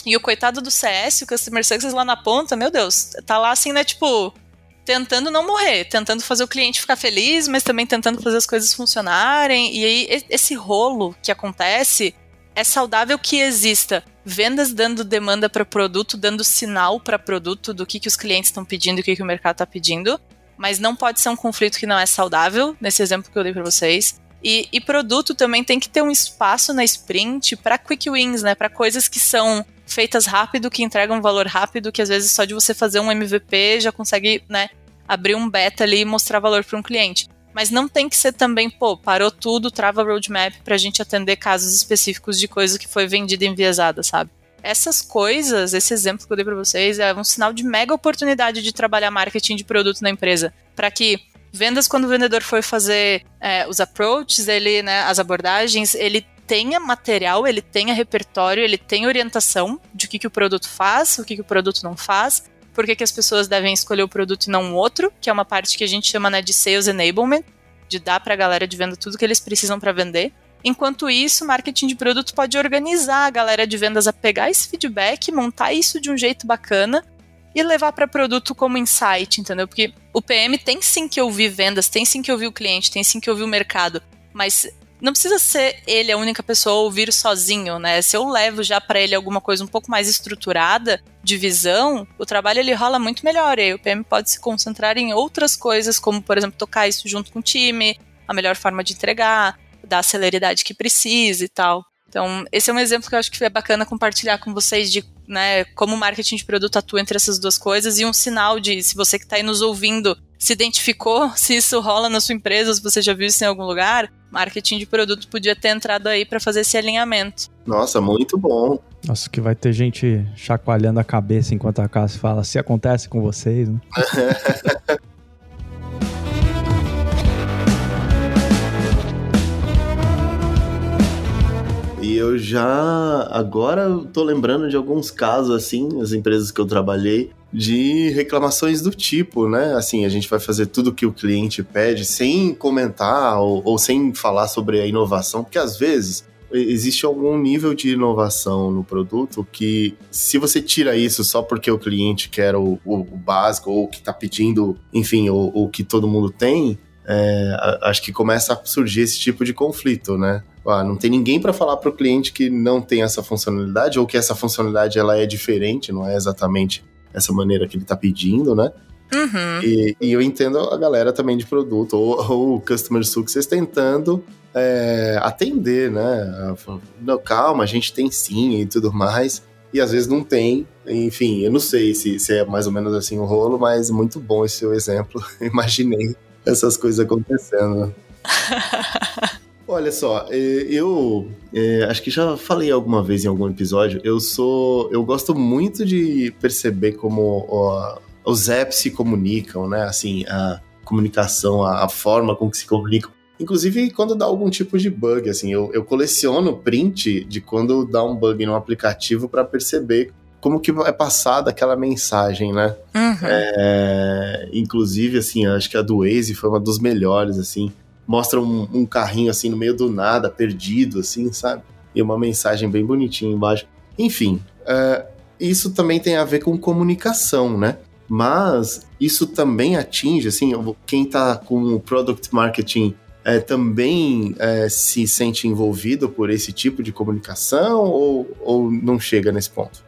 E o coitado do CS, o Customer Success lá na ponta, meu Deus, tá lá assim, né, tipo, tentando não morrer, tentando fazer o cliente ficar feliz, mas também tentando fazer as coisas funcionarem. E aí, esse rolo que acontece, é saudável que exista vendas dando demanda para produto, dando sinal para produto do que, que os clientes estão pedindo o que, que o mercado está pedindo. Mas não pode ser um conflito que não é saudável, nesse exemplo que eu dei para vocês. E, e, produto também tem que ter um espaço na sprint para quick wins, né? Para coisas que são feitas rápido, que entregam valor rápido, que às vezes só de você fazer um MVP já consegue, né, abrir um beta ali e mostrar valor para um cliente. Mas não tem que ser também, pô, parou tudo, trava roadmap para a gente atender casos específicos de coisa que foi vendida enviesada, sabe? Essas coisas, esse exemplo que eu dei para vocês, é um sinal de mega oportunidade de trabalhar marketing de produto na empresa. Para que vendas, quando o vendedor for fazer é, os approaches, ele, né, as abordagens, ele tenha material, ele tenha repertório, ele tenha orientação de o que, que o produto faz, o que, que o produto não faz, por que, que as pessoas devem escolher o produto e não o outro, que é uma parte que a gente chama né, de sales enablement, de dar para a galera de venda tudo que eles precisam para vender. Enquanto isso, marketing de produto pode organizar a galera de vendas a pegar esse feedback, montar isso de um jeito bacana e levar para produto como insight, entendeu? Porque o PM tem sim que ouvir vendas, tem sim que ouvir o cliente, tem sim que ouvir o mercado, mas não precisa ser ele a única pessoa ouvir sozinho, né? Se eu levo já para ele alguma coisa um pouco mais estruturada de visão, o trabalho ele rola muito melhor. E aí o PM pode se concentrar em outras coisas, como por exemplo tocar isso junto com o time, a melhor forma de entregar, dar a celeridade que precisa e tal. Então, esse é um exemplo que eu acho que é bacana compartilhar com vocês de né, como o marketing de produto atua entre essas duas coisas e um sinal de se você que está aí nos ouvindo se identificou, se isso rola na sua empresa, se você já viu isso em algum lugar, marketing de produto podia ter entrado aí para fazer esse alinhamento. Nossa, muito bom. Nossa, que vai ter gente chacoalhando a cabeça enquanto a Cassi fala, se acontece com vocês, né? eu já agora tô lembrando de alguns casos assim, as empresas que eu trabalhei, de reclamações do tipo, né? Assim, a gente vai fazer tudo que o cliente pede sem comentar ou, ou sem falar sobre a inovação, porque às vezes existe algum nível de inovação no produto que, se você tira isso só porque o cliente quer o, o, o básico ou que está pedindo, enfim, o, o que todo mundo tem, é, acho que começa a surgir esse tipo de conflito, né? Ah, não tem ninguém para falar para o cliente que não tem essa funcionalidade ou que essa funcionalidade ela é diferente, não é exatamente essa maneira que ele está pedindo, né? Uhum. E, e, eu entendo a galera também de produto, ou o Customer Success tentando é, atender, né? Não, calma, a gente tem sim e tudo mais. E às vezes não tem. Enfim, eu não sei se, se é mais ou menos assim o rolo, mas muito bom esse seu exemplo. Imaginei essas coisas acontecendo. Olha só, eu é, acho que já falei alguma vez em algum episódio. Eu sou, eu gosto muito de perceber como ó, os apps se comunicam, né? Assim, a comunicação, a, a, forma com que se comunicam. Inclusive quando dá algum tipo de bug, assim, eu, eu coleciono print de quando dá um bug no aplicativo para perceber como que é passada aquela mensagem, né? Uhum. É, inclusive, assim, acho que a do Waze foi uma dos melhores, assim mostra um, um, carrinho assim no meio do nada, perdido, assim, sabe? E uma mensagem bem bonitinha embaixo. Enfim, uh, isso também tem a ver com comunicação, né? Mas isso também atinge, assim, quem tá com o product marketing é, também é, se sente envolvido por esse tipo de comunicação ou, ou não chega nesse ponto?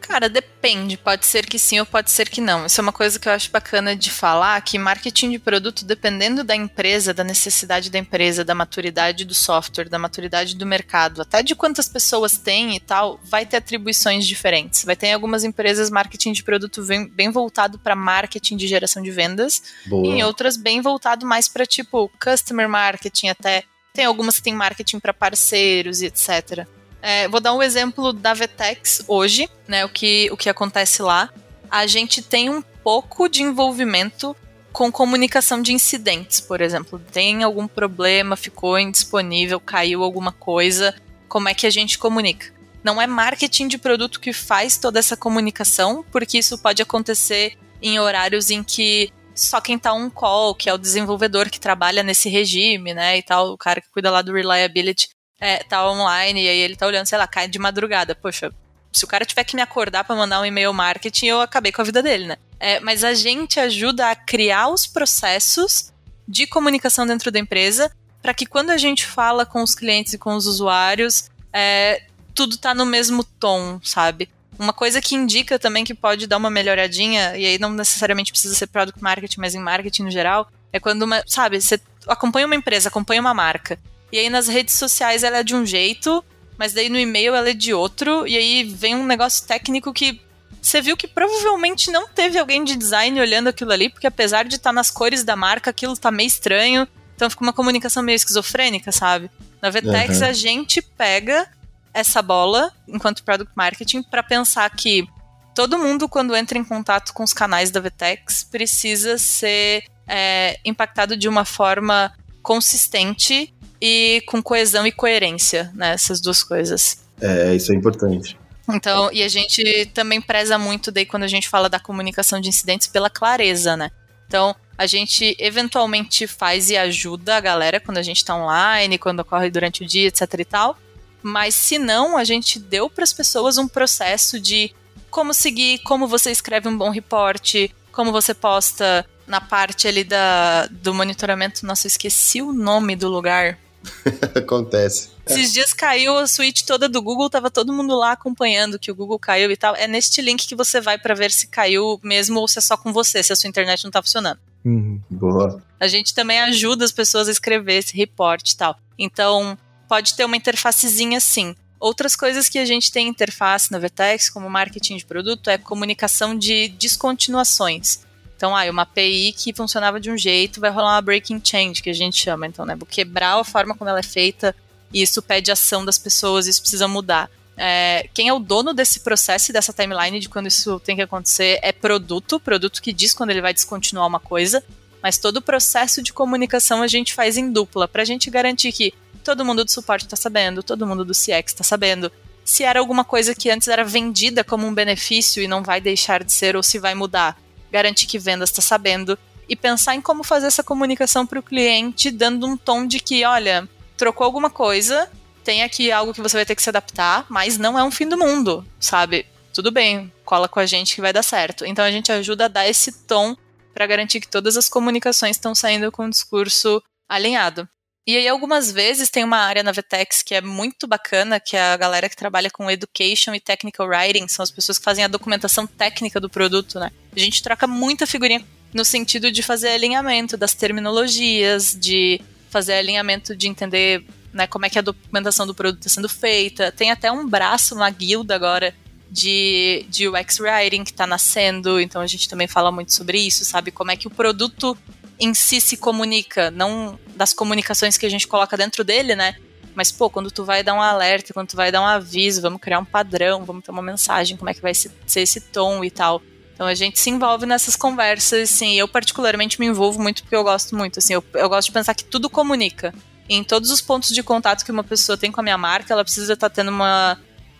Cara, depende. Pode ser que sim ou pode ser que não. Isso é uma coisa que eu acho bacana de falar, que marketing de produto, dependendo da empresa, da necessidade da empresa, da maturidade do software, da maturidade do mercado, até de quantas pessoas tem e tal, vai ter atribuições diferentes. Vai ter em algumas empresas marketing de produto bem, bem voltado para marketing de geração de vendas, Boa. e em outras bem voltado mais para tipo customer marketing até. Tem algumas que tem marketing para parceiros e etc. É, vou dar um exemplo da Vetex hoje, né? O que, o que acontece lá. A gente tem um pouco de envolvimento com comunicação de incidentes, por exemplo. Tem algum problema, ficou indisponível, caiu alguma coisa. Como é que a gente comunica? Não é marketing de produto que faz toda essa comunicação, porque isso pode acontecer em horários em que só quem tá um call, que é o desenvolvedor que trabalha nesse regime, né, e tal, o cara que cuida lá do reliability, é, tá online e aí ele tá olhando, sei lá, cai de madrugada. Poxa, se o cara tiver que me acordar para mandar um e-mail marketing, eu acabei com a vida dele, né? É, mas a gente ajuda a criar os processos de comunicação dentro da empresa para que quando a gente fala com os clientes e com os usuários, é, tudo tá no mesmo tom, sabe? Uma coisa que indica também que pode dar uma melhoradinha, e aí não necessariamente precisa ser product marketing, mas em marketing no geral, é quando uma, sabe, você acompanha uma empresa, acompanha uma marca, e aí nas redes sociais ela é de um jeito, mas daí no e-mail ela é de outro, e aí vem um negócio técnico que você viu que provavelmente não teve alguém de design olhando aquilo ali, porque apesar de estar tá nas cores da marca, aquilo tá meio estranho. Então fica uma comunicação meio esquizofrênica, sabe? Na Vetex uhum. a gente pega essa bola enquanto product marketing para pensar que todo mundo quando entra em contato com os canais da Vetex precisa ser é, impactado de uma forma consistente e com coesão e coerência, né? Essas duas coisas. É, isso é importante. Então, e a gente também preza muito daí quando a gente fala da comunicação de incidentes pela clareza, né? Então, a gente eventualmente faz e ajuda a galera quando a gente tá online, quando ocorre durante o dia, etc e tal. Mas se não, a gente deu para as pessoas um processo de como seguir, como você escreve um bom reporte, como você posta na parte ali da, do monitoramento. Nossa, eu esqueci o nome do lugar. Acontece. Esses dias caiu a suíte toda do Google, tava todo mundo lá acompanhando que o Google caiu e tal. É neste link que você vai para ver se caiu mesmo ou se é só com você, se a sua internet não tá funcionando. Uhum. Boa. A gente também ajuda as pessoas a escrever esse report e tal. Então, pode ter uma interfacezinha assim. Outras coisas que a gente tem interface na Vertex, como marketing de produto, é comunicação de descontinuações. Então, ah, uma API que funcionava de um jeito, vai rolar uma breaking change, que a gente chama. Então, né, vou quebrar a forma como ela é feita, e isso pede ação das pessoas, isso precisa mudar. É, quem é o dono desse processo e dessa timeline de quando isso tem que acontecer é produto, produto que diz quando ele vai descontinuar uma coisa, mas todo o processo de comunicação a gente faz em dupla, para a gente garantir que todo mundo do suporte está sabendo, todo mundo do CX está sabendo, se era alguma coisa que antes era vendida como um benefício e não vai deixar de ser ou se vai mudar garantir que vendas está sabendo e pensar em como fazer essa comunicação para o cliente, dando um tom de que, olha, trocou alguma coisa, tem aqui algo que você vai ter que se adaptar, mas não é um fim do mundo, sabe? Tudo bem, cola com a gente que vai dar certo. Então a gente ajuda a dar esse tom para garantir que todas as comunicações estão saindo com o discurso alinhado. E aí, algumas vezes, tem uma área na Vetex que é muito bacana, que é a galera que trabalha com education e technical writing, são as pessoas que fazem a documentação técnica do produto, né? A gente troca muita figurinha no sentido de fazer alinhamento das terminologias, de fazer alinhamento de entender né, como é que a documentação do produto está sendo feita. Tem até um braço, uma guilda agora de, de UX Writing que está nascendo, então a gente também fala muito sobre isso, sabe? Como é que o produto em si se comunica, não das comunicações que a gente coloca dentro dele, né? Mas, pô, quando tu vai dar um alerta, quando tu vai dar um aviso, vamos criar um padrão, vamos ter uma mensagem, como é que vai ser esse tom e tal. Então a gente se envolve nessas conversas, assim, eu particularmente me envolvo muito porque eu gosto muito, assim, eu, eu gosto de pensar que tudo comunica. em todos os pontos de contato que uma pessoa tem com a minha marca, ela precisa estar tá tendo uma,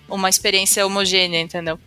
uma experiência homogênea, entendeu?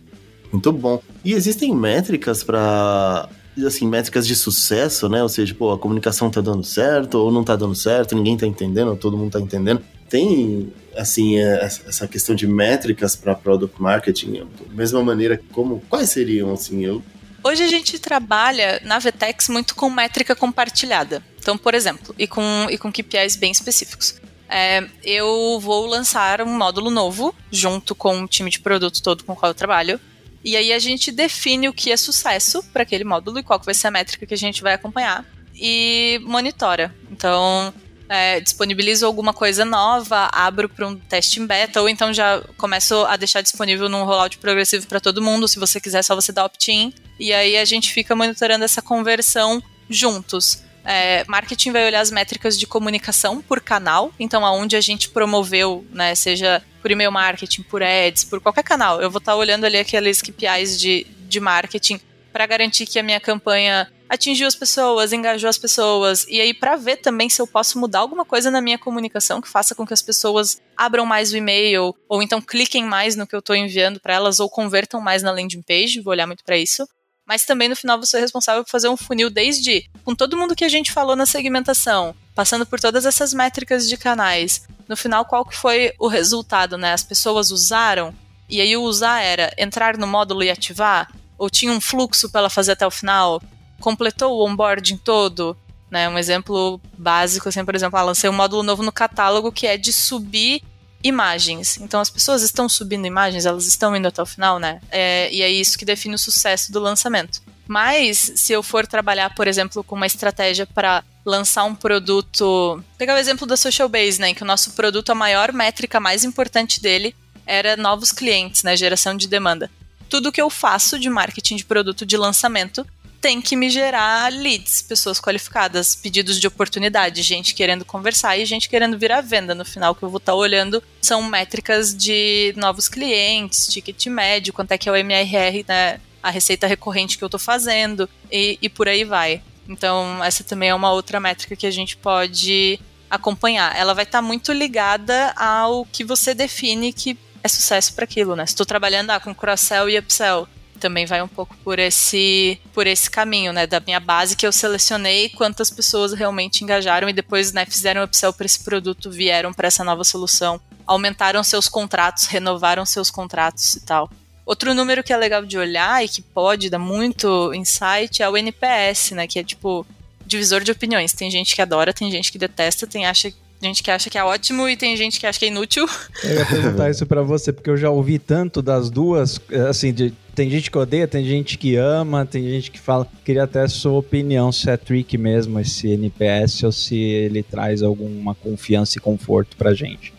Muito bom. E existem métricas para assim, métricas de sucesso, né? Ou seja, pô, a comunicação tá dando certo ou não tá dando certo, ninguém tá entendendo, ou todo mundo tá entendendo. Tem, assim, é, essa questão de métricas para product marketing, da mesma maneira como, quais seriam, assim, eu... Hoje a gente trabalha na Vetex muito com métrica compartilhada. Então, por exemplo, e com, e com KPIs bem específicos. É, eu vou lançar um módulo novo junto com o time de produto todo com o qual eu trabalho. E aí a gente define o que é sucesso para aquele módulo e qual vai ser a métrica que a gente vai acompanhar e monitora. Então, é, disponibilizo alguma coisa nova, abro para um teste em beta, ou então já começo a deixar disponível num rollout progressivo para todo mundo. Se você quiser, só você dá opt-in. E aí a gente fica monitorando essa conversão juntos. É, marketing vai olhar as métricas de comunicação por canal, então aonde a gente promoveu, né, seja por e-mail marketing, por ads, por qualquer canal. Eu vou estar tá olhando ali aqueles KPIs de, de marketing para garantir que a minha campanha atingiu as pessoas, engajou as pessoas. E aí, para ver também se eu posso mudar alguma coisa na minha comunicação que faça com que as pessoas abram mais o e-mail, ou então cliquem mais no que eu estou enviando para elas, ou convertam mais na landing page. Vou olhar muito para isso. Mas também no final você é responsável por fazer um funil desde com todo mundo que a gente falou na segmentação, passando por todas essas métricas de canais, no final qual que foi o resultado, né? As pessoas usaram? E aí o usar era entrar no módulo e ativar, ou tinha um fluxo para ela fazer até o final, completou o onboarding todo, né? Um exemplo básico, assim, por exemplo, ah, lancei um módulo novo no catálogo que é de subir imagens. Então as pessoas estão subindo imagens, elas estão indo até o final, né? É, e é isso que define o sucesso do lançamento. Mas se eu for trabalhar, por exemplo, com uma estratégia para lançar um produto. Pegar o exemplo da Social Base, né? Que o nosso produto, a maior métrica mais importante dele era novos clientes, né? Geração de demanda. Tudo que eu faço de marketing de produto de lançamento tem que me gerar leads, pessoas qualificadas, pedidos de oportunidade, gente querendo conversar e gente querendo vir à venda. No final, que eu vou estar tá olhando são métricas de novos clientes, ticket médio, quanto é que é o MRR, né? A receita recorrente que eu estou fazendo e, e por aí vai. Então, essa também é uma outra métrica que a gente pode acompanhar. Ela vai estar tá muito ligada ao que você define que é sucesso para aquilo, né? Se estou trabalhando ah, com cross-sell e upsell, também vai um pouco por esse por esse caminho, né, da minha base que eu selecionei, quantas pessoas realmente engajaram e depois, né, fizeram upsell para esse produto, vieram para essa nova solução, aumentaram seus contratos, renovaram seus contratos e tal. Outro número que é legal de olhar e que pode dar muito insight é o NPS, né? Que é tipo divisor de opiniões. Tem gente que adora, tem gente que detesta, tem acha, gente que acha que é ótimo e tem gente que acha que é inútil. Eu ia perguntar isso para você, porque eu já ouvi tanto das duas, assim, de, tem gente que odeia, tem gente que ama, tem gente que fala. Queria até a sua opinião se é trick mesmo esse NPS ou se ele traz alguma confiança e conforto pra gente.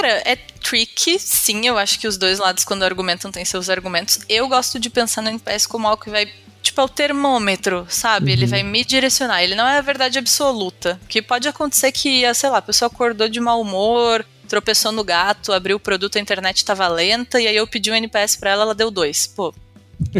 Cara, é tricky, sim. Eu acho que os dois lados, quando argumentam, têm seus argumentos. Eu gosto de pensar no NPS como algo que vai. Tipo, é o termômetro, sabe? Uhum. Ele vai me direcionar. Ele não é a verdade absoluta. Que pode acontecer que, sei lá, a pessoa acordou de mau humor, tropeçou no gato, abriu o produto, a internet tava lenta, e aí eu pedi um NPS pra ela, ela deu dois. Pô,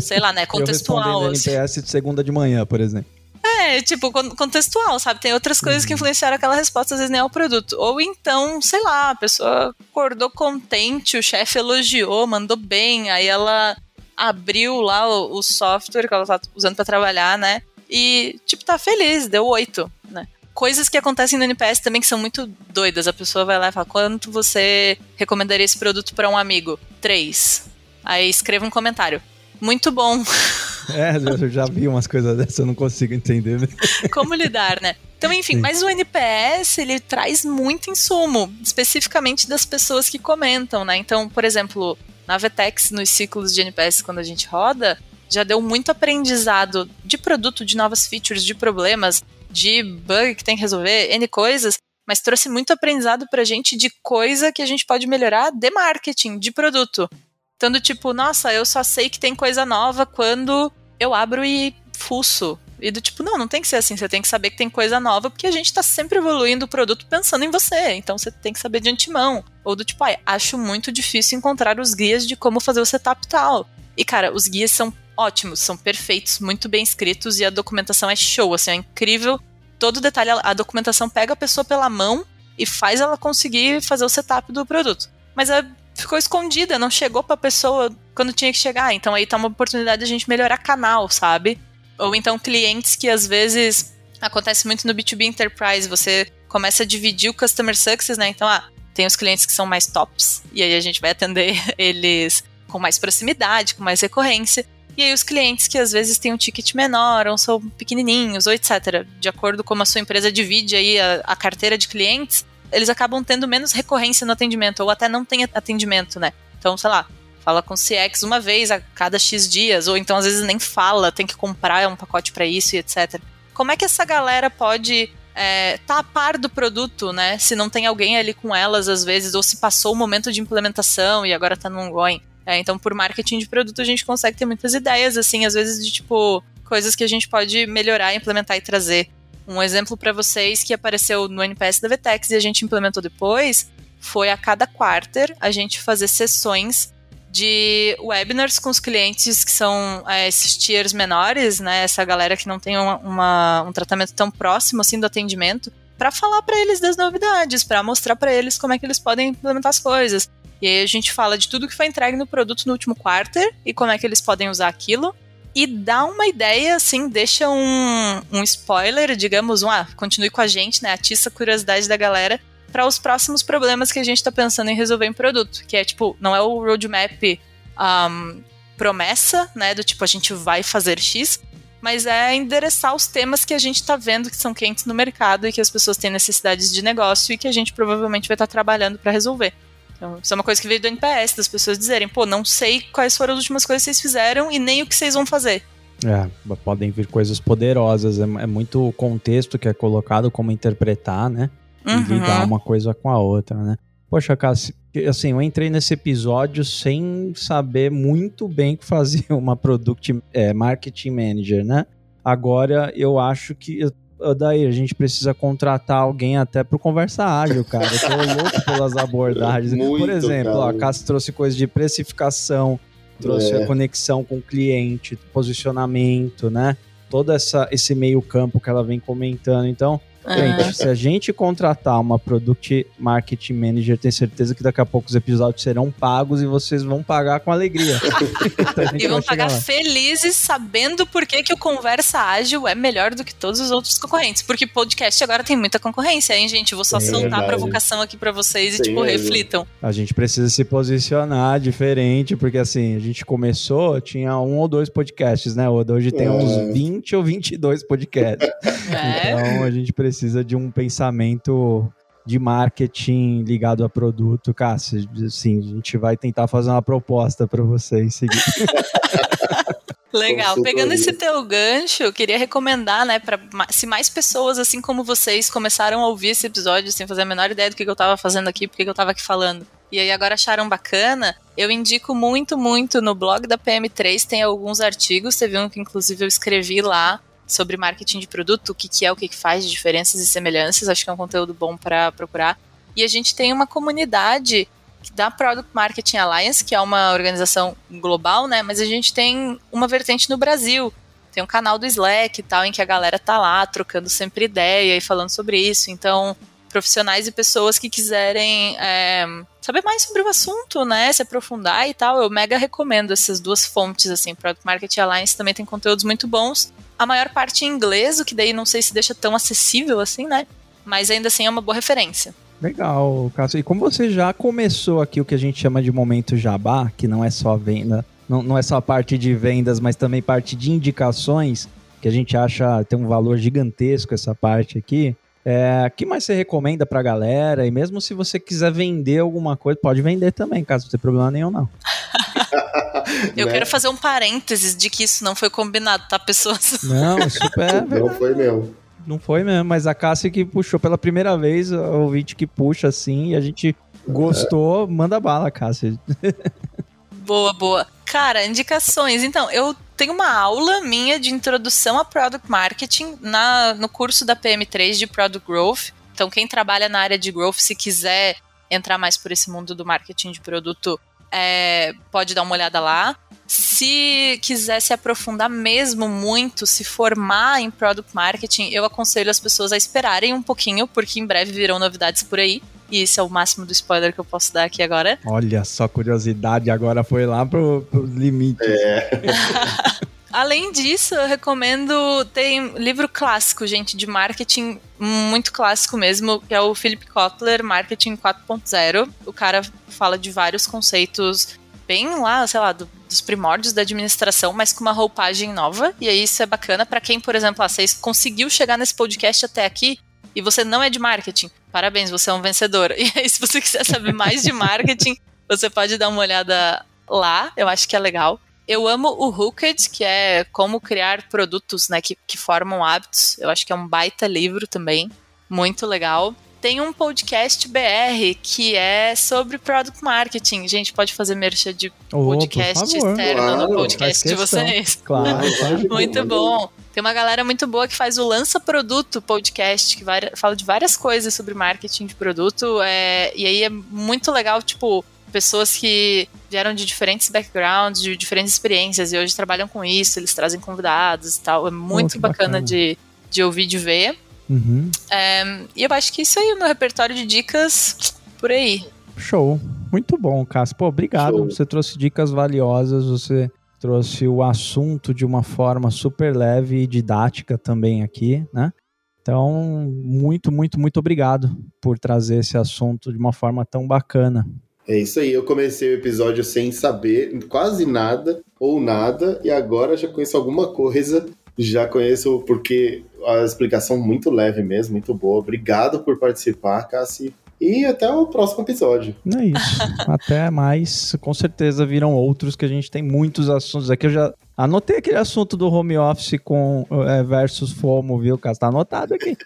sei lá, né? Contextual. eu assim. NPS de segunda de manhã, por exemplo. É, tipo, contextual, sabe? Tem outras coisas que uhum. influenciaram aquela resposta, às vezes nem é o produto. Ou então, sei lá, a pessoa acordou contente, o chefe elogiou, mandou bem, aí ela abriu lá o, o software que ela tá usando para trabalhar, né? E, tipo, tá feliz, deu oito, né? Coisas que acontecem no NPS também que são muito doidas. A pessoa vai lá e fala: quanto você recomendaria esse produto para um amigo? Três. Aí escreva um comentário. Muito bom. É, eu já vi umas coisas dessas, eu não consigo entender. Como lidar, né? Então, enfim, Sim. mas o NPS, ele traz muito insumo, especificamente das pessoas que comentam, né? Então, por exemplo, na Vetex, nos ciclos de NPS, quando a gente roda, já deu muito aprendizado de produto, de novas features, de problemas, de bug que tem que resolver, N coisas, mas trouxe muito aprendizado pra gente de coisa que a gente pode melhorar de marketing, de produto. Então, do tipo, nossa, eu só sei que tem coisa nova quando eu abro e fuço. E do tipo, não, não tem que ser assim, você tem que saber que tem coisa nova, porque a gente tá sempre evoluindo o produto pensando em você. Então você tem que saber de antemão. Ou do tipo, ai, acho muito difícil encontrar os guias de como fazer o setup tal. E, cara, os guias são ótimos, são perfeitos, muito bem escritos e a documentação é show, assim, é incrível. Todo detalhe, a documentação pega a pessoa pela mão e faz ela conseguir fazer o setup do produto. Mas é ficou escondida, não chegou pra pessoa quando tinha que chegar. Então aí tá uma oportunidade de a gente melhorar canal, sabe? Ou então clientes que às vezes acontece muito no B2B Enterprise, você começa a dividir o customer success, né? Então, ah, tem os clientes que são mais tops, e aí a gente vai atender eles com mais proximidade, com mais recorrência. E aí os clientes que às vezes têm um ticket menor, ou são pequenininhos, ou etc. De acordo com a sua empresa divide aí a, a carteira de clientes, eles acabam tendo menos recorrência no atendimento, ou até não tem atendimento, né? Então, sei lá, fala com o CX uma vez a cada X dias, ou então às vezes nem fala, tem que comprar um pacote para isso e etc. Como é que essa galera pode é, tá a par do produto, né? Se não tem alguém ali com elas às vezes, ou se passou o momento de implementação e agora tá no ongoing. É, então, por marketing de produto, a gente consegue ter muitas ideias, assim, às vezes de tipo coisas que a gente pode melhorar, implementar e trazer. Um exemplo para vocês que apareceu no NPS da Vtex e a gente implementou depois foi a cada quarter a gente fazer sessões de webinars com os clientes que são é, esses tiers menores, né? Essa galera que não tem uma, uma, um tratamento tão próximo assim do atendimento, para falar para eles das novidades, para mostrar para eles como é que eles podem implementar as coisas. E aí a gente fala de tudo que foi entregue no produto no último quarter e como é que eles podem usar aquilo e dá uma ideia, assim, deixa um, um spoiler, digamos, um, ah, continue com a gente, né? Atiça a curiosidade da galera para os próximos problemas que a gente está pensando em resolver em produto, que é tipo, não é o roadmap um, promessa, né? Do tipo, a gente vai fazer X, mas é endereçar os temas que a gente está vendo que são quentes no mercado e que as pessoas têm necessidades de negócio e que a gente provavelmente vai estar tá trabalhando para resolver. Então, isso é uma coisa que veio do NPS, das pessoas dizerem, pô, não sei quais foram as últimas coisas que vocês fizeram e nem o que vocês vão fazer. É, podem vir coisas poderosas, é, é muito o contexto que é colocado, como interpretar, né? E uhum. ligar uma coisa com a outra, né? Poxa, Cassi, assim, eu entrei nesse episódio sem saber muito bem que fazia uma Product é, Marketing Manager, né? Agora eu acho que daí a gente precisa contratar alguém até pro Conversa Ágil, cara. Eu tô louco pelas abordagens. Muito, Por exemplo, ó, a Cassi trouxe coisa de precificação, trouxe é. a conexão com o cliente, posicionamento, né? Todo essa, esse meio campo que ela vem comentando. Então, Gente, se a gente contratar uma Product Marketing Manager, tenho certeza que daqui a pouco os episódios serão pagos e vocês vão pagar com alegria. então e vão pagar felizes sabendo por que, que o Conversa Ágil é melhor do que todos os outros concorrentes. Porque podcast agora tem muita concorrência, hein, gente? Vou só Sim, soltar é a provocação aqui para vocês Sim, e, tipo, é reflitam. A gente precisa se posicionar diferente, porque assim, a gente começou, tinha um ou dois podcasts, né? Hoje tem é. uns 20 ou 22 podcasts. É. Então a gente precisa precisa de um pensamento de marketing ligado a produto. Cássio, assim, a gente vai tentar fazer uma proposta para você em seguida. Legal. Pegando esse teu gancho, eu queria recomendar, né, para se mais pessoas assim como vocês começaram a ouvir esse episódio sem fazer a menor ideia do que eu tava fazendo aqui, porque eu tava aqui falando. E aí agora acharam bacana, eu indico muito, muito no blog da PM3, tem alguns artigos, teve um que inclusive eu escrevi lá sobre marketing de produto, o que, que é, o que, que faz, diferenças e semelhanças, acho que é um conteúdo bom para procurar. E a gente tem uma comunidade da Product Marketing Alliance, que é uma organização global, né? Mas a gente tem uma vertente no Brasil. Tem um canal do Slack e tal, em que a galera tá lá trocando sempre ideia e falando sobre isso. Então, profissionais e pessoas que quiserem é, saber mais sobre o assunto, né? Se aprofundar e tal, eu mega recomendo essas duas fontes, assim. Product Marketing Alliance também tem conteúdos muito bons. A maior parte em inglês, o que daí não sei se deixa tão acessível assim, né? Mas ainda assim é uma boa referência. Legal, Cássio. E como você já começou aqui o que a gente chama de momento jabá, que não é só venda, não, não é só a parte de vendas, mas também parte de indicações, que a gente acha tem um valor gigantesco essa parte aqui. É, que mais você recomenda pra galera? E mesmo se você quiser vender alguma coisa, pode vender também, caso não tenha problema nenhum, não. Eu né? quero fazer um parênteses de que isso não foi combinado, tá, pessoas? Não, super. não foi mesmo. Não foi mesmo, mas a Cássia que puxou pela primeira vez, o ouvinte que puxa assim, e a gente gostou, manda bala, Cássia. boa, boa. Cara, indicações. Então, eu tenho uma aula minha de introdução a Product Marketing na, no curso da PM3 de Product Growth. Então, quem trabalha na área de Growth, se quiser entrar mais por esse mundo do marketing de produto, é, pode dar uma olhada lá. Se quiser se aprofundar mesmo muito, se formar em product marketing, eu aconselho as pessoas a esperarem um pouquinho, porque em breve virão novidades por aí. E esse é o máximo do spoiler que eu posso dar aqui agora. Olha só, curiosidade agora foi lá pro, pro limite. É. Além disso, eu recomendo. Tem livro clássico, gente, de marketing, muito clássico mesmo, que é o Philip Kotler, Marketing 4.0. O cara fala de vários conceitos bem lá, sei lá, do, dos primórdios da administração, mas com uma roupagem nova. E aí isso é bacana para quem, por exemplo, ah, você conseguiu chegar nesse podcast até aqui e você não é de marketing. Parabéns, você é um vencedor. E aí, se você quiser saber mais de marketing, você pode dar uma olhada lá. Eu acho que é legal. Eu amo o Hooked, que é como criar produtos né, que, que formam hábitos. Eu acho que é um baita livro também. Muito legal. Tem um podcast BR que é sobre product marketing. Gente, pode fazer merchan de oh, podcast externo claro, no podcast de vocês. Claro, muito bom. Tem uma galera muito boa que faz o Lança Produto podcast, que fala de várias coisas sobre marketing de produto. É, e aí é muito legal, tipo, pessoas que vieram de diferentes backgrounds, de diferentes experiências e hoje trabalham com isso, eles trazem convidados e tal. É muito bacana, bacana, De, de ouvir, de ver. Uhum. É, e eu acho que isso aí, o meu repertório de dicas por aí. Show. Muito bom, Cássio. Pô, obrigado. Show. Você trouxe dicas valiosas, você trouxe o assunto de uma forma super leve e didática também aqui, né? Então, muito, muito, muito obrigado por trazer esse assunto de uma forma tão bacana. É isso aí, eu comecei o episódio sem saber quase nada ou nada, e agora já conheço alguma coisa, já conheço porque a explicação muito leve mesmo, muito boa. Obrigado por participar, Cassi. E até o próximo episódio. É isso. até mais. Com certeza viram outros que a gente tem muitos assuntos aqui. Eu já anotei aquele assunto do home office com é, versus FOMO, viu, Cássio? Tá anotado aqui.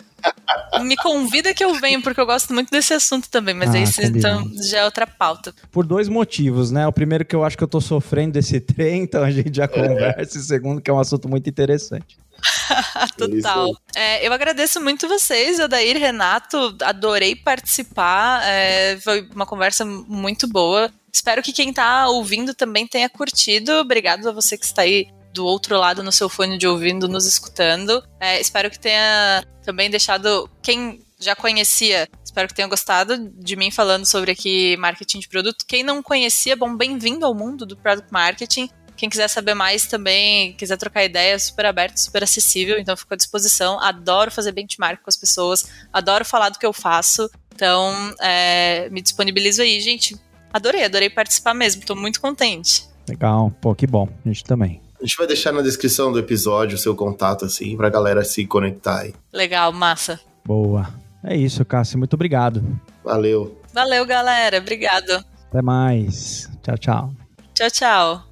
Me convida que eu venho, porque eu gosto muito desse assunto também, mas ah, aí então, já é outra pauta. Por dois motivos, né? O primeiro que eu acho que eu tô sofrendo desse trem, então a gente já é. conversa, e o segundo que é um assunto muito interessante. Total. É, eu agradeço muito vocês, Odair, Renato, adorei participar, é, foi uma conversa muito boa. Espero que quem está ouvindo também tenha curtido. Obrigado a você que está aí do outro lado no seu fone de ouvindo, nos escutando. É, espero que tenha também deixado quem já conhecia, espero que tenha gostado de mim falando sobre aqui marketing de produto. Quem não conhecia, bom, bem-vindo ao mundo do product marketing. Quem quiser saber mais também, quiser trocar ideia, super aberto, super acessível, então fico à disposição. Adoro fazer benchmark com as pessoas, adoro falar do que eu faço. Então, é, me disponibilizo aí, gente. Adorei, adorei participar mesmo, tô muito contente. Legal, pô, que bom, a gente também. A gente vai deixar na descrição do episódio o seu contato, assim, pra galera se conectar aí. Legal, massa. Boa. É isso, Cássio. Muito obrigado. Valeu. Valeu, galera. Obrigado. Até mais. Tchau, tchau. Tchau, tchau.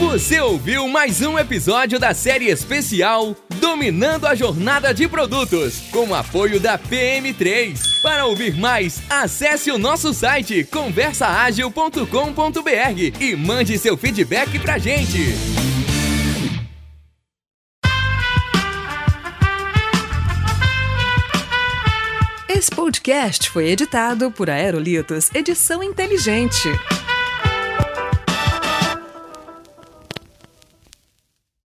Você ouviu mais um episódio da série especial Dominando a Jornada de Produtos, com o apoio da PM3. Para ouvir mais, acesse o nosso site conversaagil.com.br e mande seu feedback pra gente. Esse podcast foi editado por Aerolitos Edição Inteligente.